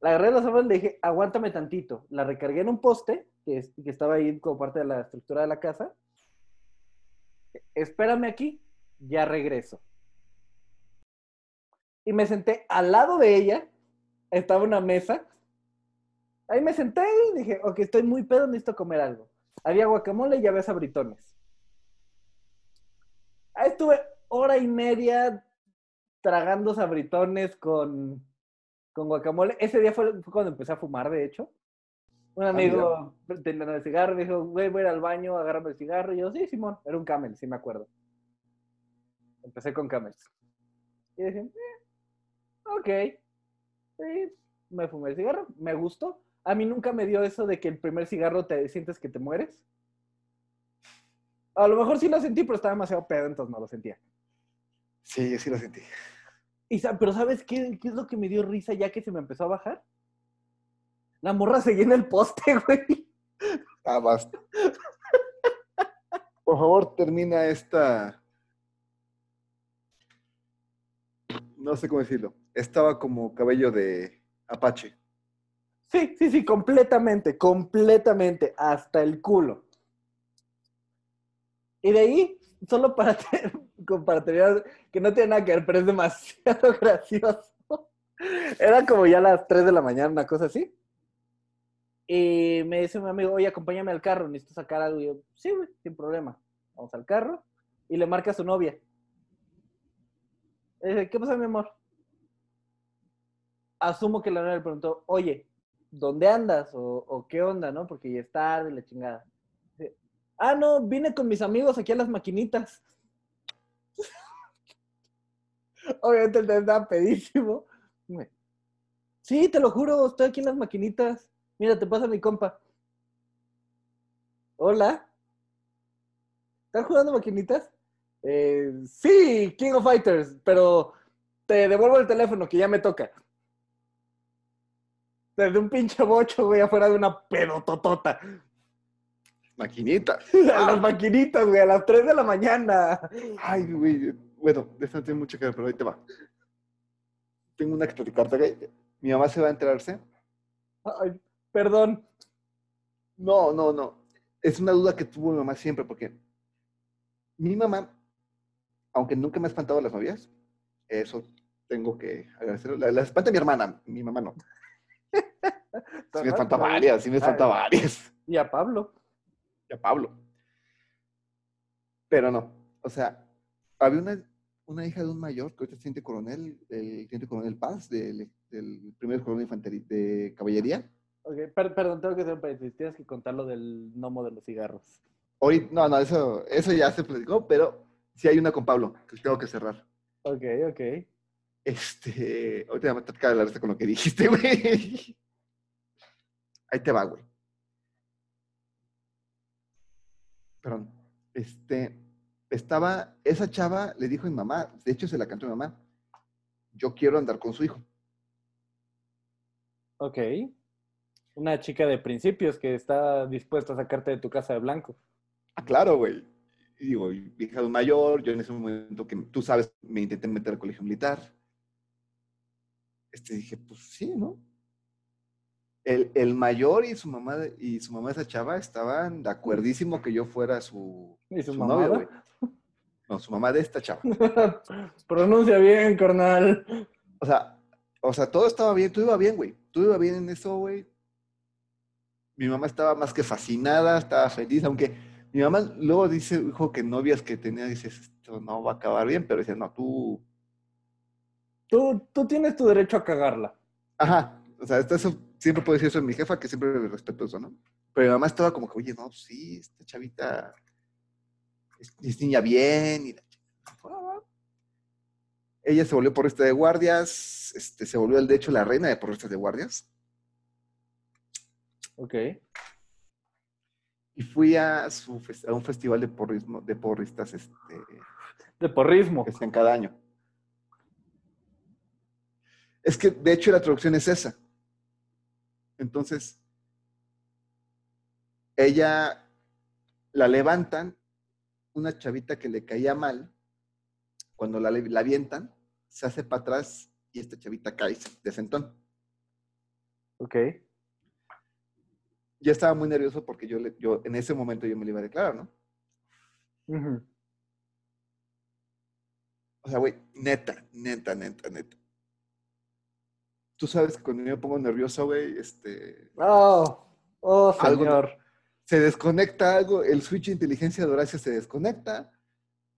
La agarré de hombros y le dije, aguántame tantito. La recargué en un poste que, que estaba ahí como parte de la estructura de la casa. Espérame aquí, ya regreso. Y me senté al lado de ella. Estaba una mesa. Ahí me senté y dije, ok, estoy muy pedo, necesito comer algo. Había guacamole y había sabritones. Ahí estuve hora y media tragando sabritones con, con guacamole. Ese día fue, fue cuando empecé a fumar, de hecho. Un amigo tenía el cigarro, me dijo, güey, voy a ir al baño, agárrame el cigarro. Y yo, sí, Simón, era un camel, sí me acuerdo. Empecé con camels. Y dije, eh, ok. Sí, me fumé el cigarro, me gustó. A mí nunca me dio eso de que el primer cigarro te sientes que te mueres. A lo mejor sí lo sentí, pero estaba demasiado pedo, entonces no lo sentía. Sí, yo sí lo sentí. Y, pero ¿sabes qué, qué es lo que me dio risa ya que se me empezó a bajar? La morra seguía en el poste, [LAUGHS] güey. Ah, basta. Por favor, termina esta. No sé cómo decirlo. Estaba como cabello de Apache. Sí, sí, sí, completamente, completamente, hasta el culo. Y de ahí, solo para, [LAUGHS] terminar, que no tiene nada que ver, pero es demasiado [LAUGHS] gracioso. Era como ya las 3 de la mañana, una cosa así. Y me dice mi amigo, oye, acompáñame al carro, necesito sacar algo. Y yo, sí, güey, sin problema. Vamos al carro y le marca a su novia. Dice, ¿qué pasa, mi amor? Asumo que la novia le preguntó, oye, ¿dónde andas? O, qué onda, ¿no? Porque ya es tarde, la chingada. Ah, no, vine con mis amigos aquí a las maquinitas. Obviamente el estaba pedísimo. Sí, te lo juro, estoy aquí en las maquinitas. Mira, te pasa mi compa. Hola. ¿Estás jugando maquinitas? Eh, sí, King of Fighters, pero te devuelvo el teléfono que ya me toca. Desde un pinche bocho, güey, afuera de una pedototota. Maquinita. [LAUGHS] A las maquinitas, güey, a las 3 de la mañana. Ay, güey. Bueno, de esta no tiene mucho que ver, pero ahí te va. Tengo una que platicarte. ¿ok? Mi mamá se va a enterarse. Ay, perdón. No, no, no. Es una duda que tuvo mi mamá siempre, porque Mi mamá, aunque nunca me ha espantado las novias, eso tengo que agradecerlo. La, la espanta mi hermana, mi mamá no. [LAUGHS] Sí me espanta varias, sí me espanta varias. Y a Pablo. Y a Pablo. Pero no, o sea, había una, una hija de un mayor, que ahorita es teniente coronel, el teniente coronel Paz, del, del primer coronel de infantería, de caballería. Ok, per- perdón, tengo que hacer un paréntesis. Tienes que contar lo del gnomo de los cigarros. Hoy, no, no, eso, eso ya se platicó, pero sí hay una con Pablo, que tengo que cerrar. Ok, ok. Este, ahorita me toca la resta con lo que dijiste, [LAUGHS] güey. Ahí te va, güey. Perdón. Este, estaba, esa chava le dijo a mi mamá, de hecho se la cantó a mi mamá, yo quiero andar con su hijo. Ok. Una chica de principios que está dispuesta a sacarte de tu casa de blanco. Ah, claro, güey. Y digo, hija de un mayor, yo en ese momento que tú sabes, me intenté meter al colegio militar. Este, dije, pues sí, ¿no? El, el mayor y su mamá y su mamá de esa chava estaban de acuerdísimo que yo fuera su, ¿Y su su mamá? novio, güey. No, su mamá de esta chava. [LAUGHS] Pronuncia bien, carnal. O sea, o sea, todo estaba bien, todo iba bien, güey. Todo iba bien en eso, güey. Mi mamá estaba más que fascinada, estaba feliz, aunque mi mamá luego dice, dijo que novias que tenía, dices, esto no va a acabar bien, pero dice, no, tú, Tú, tú tienes tu derecho a cagarla. ajá, o sea, esto- eso siempre puedo decir eso de mi jefa, que siempre le respeto eso, ¿no? Pero mi mamá estaba como que, oye, no, sí, esta chavita es, es niña bien, y la. Ella se volvió porrista de guardias, este, se volvió, de hecho, la reina de porristas de guardias. Ok. y fui a, su, a un festival de, porrismo, de porristas este, De porrismo. que hacen cada año. Es que, de hecho, la traducción es esa. Entonces, ella la levantan, una chavita que le caía mal, cuando la, la avientan, se hace para atrás y esta chavita cae de sentón. Ok. Ya estaba muy nervioso porque yo, le- yo en ese momento yo me le iba a declarar, ¿no? O sea, güey, neta, neta, neta, neta. Tú sabes que cuando yo me pongo nervioso, güey, este, Oh, oh, Algo señor. se desconecta algo, el switch de inteligencia de Horacio se desconecta,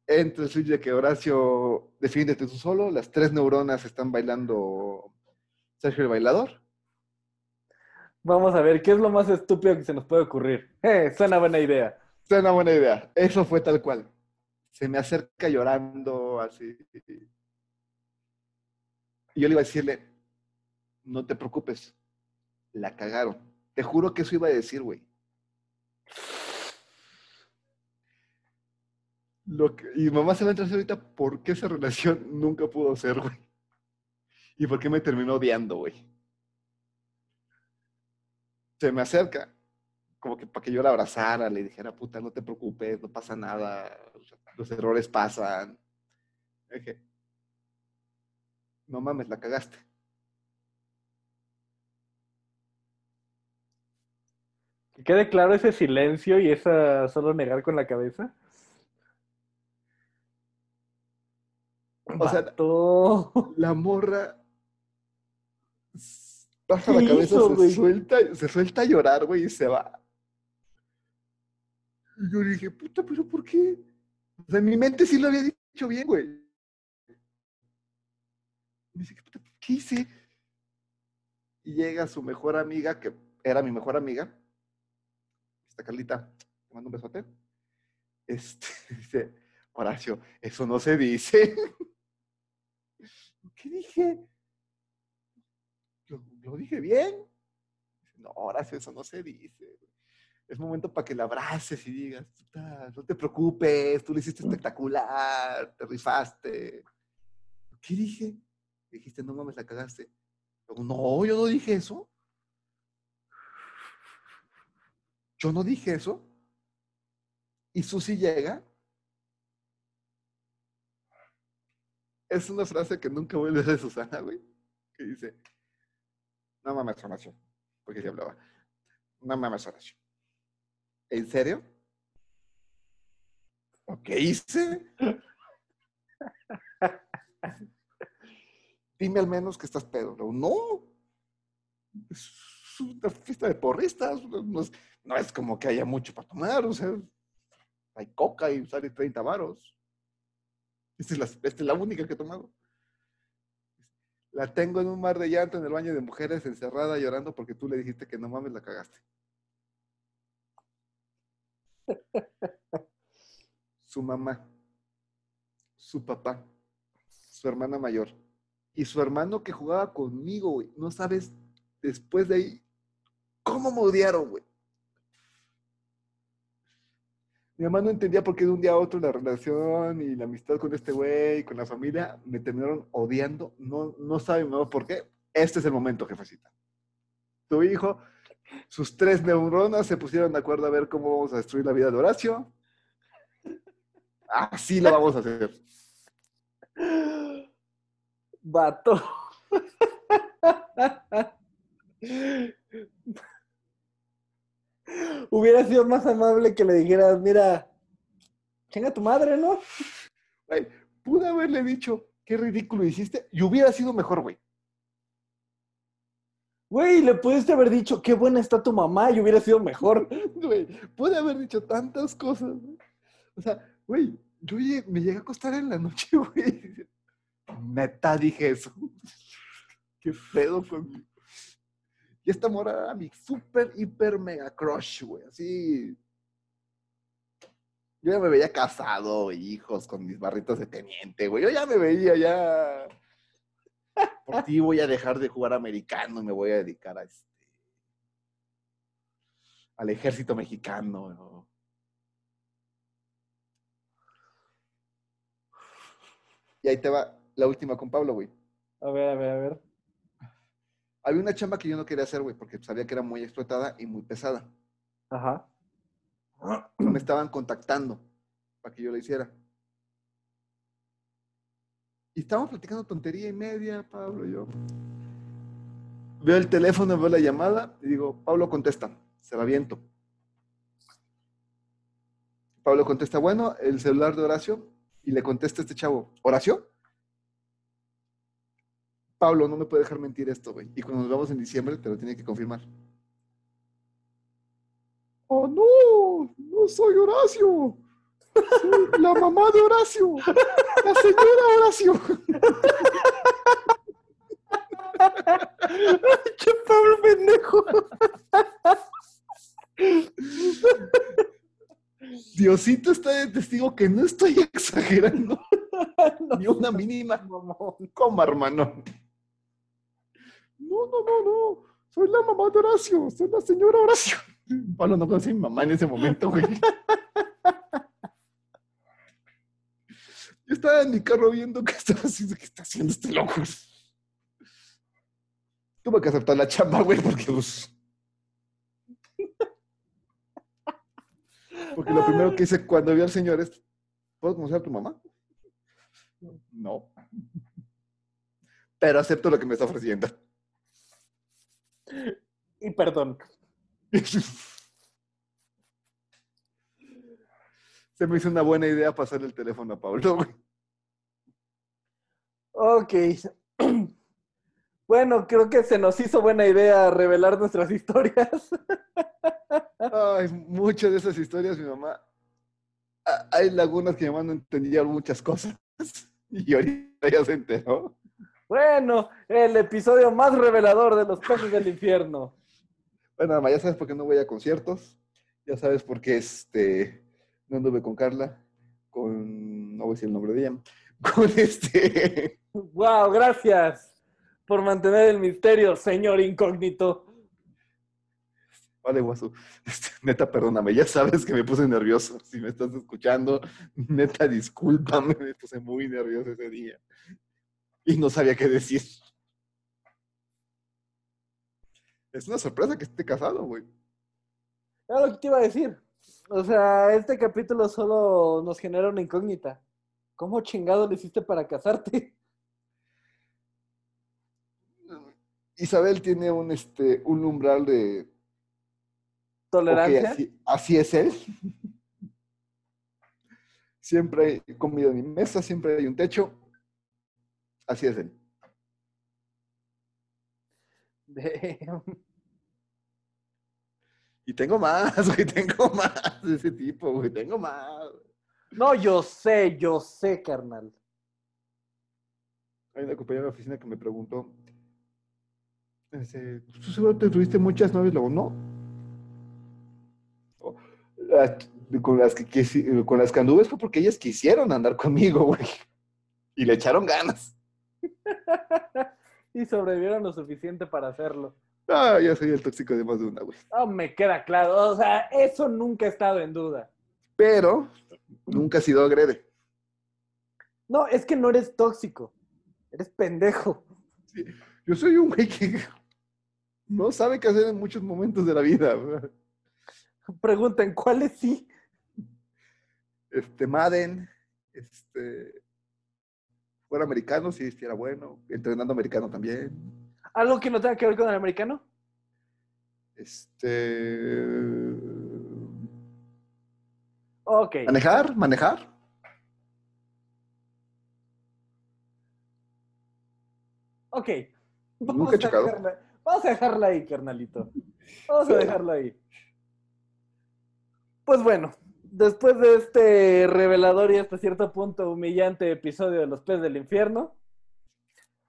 entra el switch de que Horacio defiéndete tú solo, las tres neuronas están bailando Sergio el bailador. Vamos a ver, ¿qué es lo más estúpido que se nos puede ocurrir? [LAUGHS] Eh, suena buena idea. Es una buena idea. Eso fue tal cual. Se me acerca llorando así. Y yo le iba a decirle, no te preocupes, la cagaron. Te juro que eso iba a decir, güey. Lo que, y mamá se va a entrar ahorita por qué esa relación nunca pudo ser, güey. Y por qué me terminó odiando, güey. Se me acerca, como que para que yo la abrazara, le dijera, puta, no te preocupes, no pasa nada, los errores pasan. Dije, no mames, la cagaste. Que quede claro ese silencio y esa solo negar con la cabeza. O sea, Vato. [LAUGHS] la morra baja ¿Qué la cabeza, hizo, se, güey? suelta, se suelta a llorar, güey, y se va. Y yo dije, puta, pero ¿por qué? O sea, en mi mente sí lo había dicho bien, güey. Me dice, puta, ¿qué hice? Y llega su mejor amiga, que era mi mejor amiga, esta Carlita, te mando un besote. Este, [LAUGHS] dice, Horacio, eso no se dice. [LAUGHS] ¿Qué dije? ¿Lo, lo dije bien? No, Horacio, eso no se dice. Es momento para que la abraces y digas, "Puta, no te preocupes, tú lo hiciste espectacular, te rifaste. ¿Qué dije? Dijiste, no mames, la cagaste. No, yo no dije eso. Yo no dije eso. Y Susi llega. Es una frase que nunca vuelve a de Susana, [LAUGHS] güey. Que dice, no mames, Horacio. Porque se hablaba. No mames, Horacio. ¿En serio? ¿Qué hice? [LAUGHS] Dime al menos que estás pedo. No. Una fiesta de porristas. No es, como que haya mucho para tomar. O sea, hay coca y sale 30 varos. Esta es, la, única que he tomado. La tengo en un mar de llanto en el baño de mujeres, encerrada, llorando porque tú le dijiste que no mames, la cagaste. Su mamá, su papá, su hermana mayor y su hermano que jugaba conmigo. No sabes, después de ahí, cómo me odiaron, güey. Mi mamá no entendía por qué de un día a otro la relación y la amistad con este güey, con la familia, me terminaron odiando. No, no sabe mi por qué. Este es el momento, jefecita. Tu hijo, sus tres neuronas se pusieron de acuerdo a ver cómo vamos a destruir la vida de Horacio. Así lo vamos a hacer. Vato. Hubiera sido más amable que le dijeras, mira, chinga tu madre, ¿no? Güey, pude haberle dicho, qué ridículo hiciste, y hubiera sido mejor, güey. Güey, le pudiste haber dicho, qué buena está tu mamá, y hubiera sido mejor. [LAUGHS] Güey, pude haber dicho tantas cosas. O sea, güey, yo me llegué a acostar en la noche, [LAUGHS] güey. Neta dije eso. [LAUGHS] Qué pedo conmigo. Y esta mora era mi super, hiper, mega crush, güey. Así. Yo ya me veía casado, hijos, con mis barritos de teniente, güey. Yo ya me veía ya. Por ti voy a dejar de jugar americano y me voy a dedicar a este. al ejército mexicano. ¿no? Y ahí te va la última con Pablo, güey. A ver, a ver, a ver. Había una chamba que yo no quería hacer, güey, porque sabía que era muy explotada y muy pesada. Ajá. Me estaban contactando para que yo la hiciera. Y estábamos platicando tontería y media, Pablo y yo. Veo el teléfono, veo la llamada y digo, Pablo contesta, se la viento. Pablo contesta, bueno, el celular de Horacio, y le contesta este chavo, ¿Horacio? Pablo, no me puede dejar mentir esto, güey. Y cuando nos vemos en diciembre, te lo tiene que confirmar. Oh, no, no soy Horacio. Soy la mamá de Horacio. La señora Horacio. ¡Che, Pablo pendejo! Diosito está de testigo que no estoy [LAUGHS] exagerando. [LAUGHS] Ni una mínima Mamón. coma, hermano. No, no, no, no. Soy la mamá de Horacio. Soy la señora Horacio. [LAUGHS] Pablo no conoce a mi mamá en ese momento, güey. Yo [LAUGHS] estaba en mi carro viendo qué estaba haciendo, qué está haciendo este loco. Tuve que aceptar la chamba, güey, porque pues. [LAUGHS] Porque lo primero que hice cuando vi al señor es, ¿puedo conocer a tu mamá? No. Pero acepto lo que me está ofreciendo. [LAUGHS] Y perdón. Se me hizo una buena idea pasarle el teléfono a Pablo. Ok. [CLEARS THROAT] Bueno, creo que se nos hizo buena idea revelar nuestras historias. [LAUGHS] Ay, muchas de esas historias, mi mamá. a- Hay lagunas que mi mamá no entendía muchas cosas. [LAUGHS] Y ahorita ya se enteró. Bueno, el episodio más revelador de los peces del infierno. Bueno, ya sabes por qué no voy a conciertos. Ya sabes por qué este, no anduve con Carla. Con. No voy a decir el nombre de ella. [LAUGHS] Con este. Wow, gracias por mantener el misterio, señor incógnito. Vale, guasu. Este, neta, perdóname. Ya sabes que me puse nervioso. Si me estás escuchando, neta, discúlpame. Me puse muy nervioso ese día. Y no sabía qué decir. Es una sorpresa que esté casado, güey. Era lo que te iba a decir. O sea, este capítulo solo nos genera una incógnita. ¿Cómo chingado le hiciste para casarte? Isabel tiene un, este, un umbral de. ¿Tolerancia? así, así es él. Siempre hay comida en mi mesa, siempre hay un techo. Así es él. Damn. Y tengo más, güey, tengo [LAUGHS] más de ese tipo, güey, tengo más. No, yo sé, yo sé, carnal. Hay una compañera de la oficina que me preguntó, este, ¿tú seguro te tuviste muchas novias? Luego, no. O, las- con, las que, con las que anduve fue porque ellas quisieron andar conmigo, güey. Y le echaron ganas. [LAUGHS] Y sobrevivieron lo suficiente para hacerlo. Ah, ya soy el tóxico de más de una, güey. Ah, me queda claro. O sea, eso nunca ha estado en duda. Pero nunca ha sido agrede. No, es que no eres tóxico. Eres pendejo. Yo soy un güey que no sabe qué hacer en muchos momentos de la vida. güey. Pregunten, ¿cuáles sí? Este, Madden, este, fuera americano, sí, sí era bueno. Entrenando americano también. ¿Algo que no tenga que ver con el americano? Este, Ok. manejar, manejar. Ok. Nunca he chocado. dejarla- vamos a dejarla ahí, carnalito. Vamos a dejarla ahí. Pues bueno, después de este revelador y hasta cierto punto humillante episodio de Los Pez del Infierno,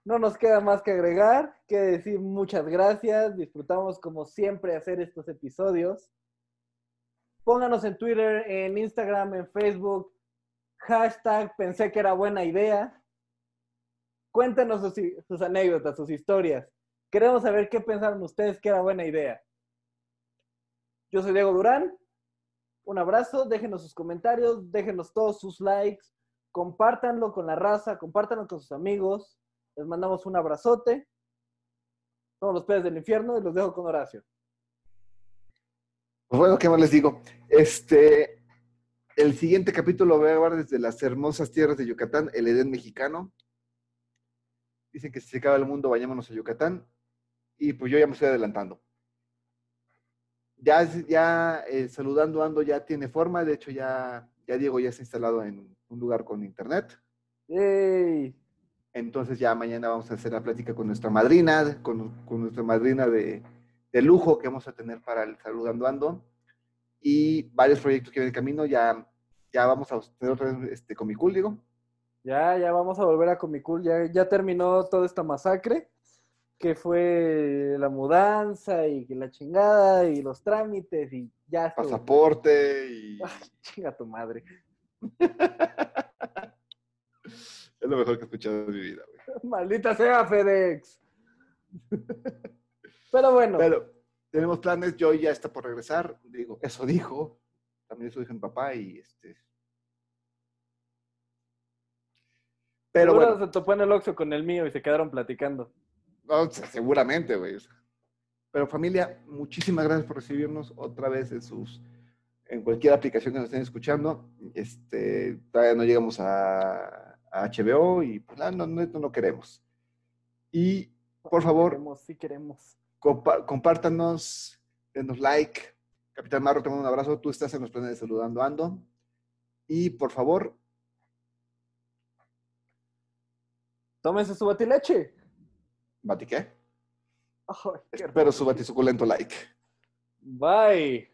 no nos queda más que agregar, que decir muchas gracias. Disfrutamos como siempre hacer estos episodios. Pónganos en Twitter, en Instagram, en Facebook. Hashtag pensé que era buena idea. Cuéntenos sus, sus anécdotas, sus historias. Queremos saber qué pensaron ustedes que era buena idea. Yo soy Diego Durán. Un abrazo, déjenos sus comentarios, déjenos todos sus likes, compártanlo con la raza, compártanlo con sus amigos. Les mandamos un abrazote. Somos los peces del infierno y los dejo con Horacio. Pues bueno, ¿qué más les digo? Este, el siguiente capítulo lo voy a grabar desde las hermosas tierras de Yucatán, el Edén mexicano. Dicen que si se acaba el mundo, vayámonos a Yucatán. Y pues yo ya me estoy adelantando. Ya, ya eh, saludando ando ya tiene forma. De hecho, ya, ya Diego ya está instalado en un lugar con internet. ¡Ey! Entonces ya mañana vamos a hacer la plática con nuestra madrina, con, con nuestra madrina de, de lujo que vamos a tener para el Saludando Ando. Y varios proyectos que vienen en camino. Ya, ya vamos a tener otra vez este, Comicool, digo. Ya, ya vamos a volver a Comicool. Ya, ya terminó toda esta masacre, que fue la mudanza y que la chingada y los trámites y ya. estuvo. Pasaporte y Ay, [LAUGHS] chinga tu madre. es lo mejor que he escuchado en mi vida. güey. [LAUGHS] Maldita sea FedEx. [LAUGHS] Pero bueno, Pero tenemos planes. Joy ya está por regresar. Digo, eso dijo. También eso dijo mi papá y este. Pero seguro bueno. se topó en el Oxxo con el mío y se quedaron platicando. No, seguramente, güey. Pero familia, muchísimas gracias por recibirnos otra vez en sus, en cualquier aplicación que nos estén escuchando. Este, todavía no llegamos a, a HBO y pues no, no, no, no queremos. Y por favor, Queremos, sí queremos. compa- compártanos, denos like. Capitán Marro, te mando un abrazo. Tú estás en los planes de Saludando Ando. Y por favor, Tómense su batileche. Batiqué. Ay, qué Espero su batisuculento like. Bye.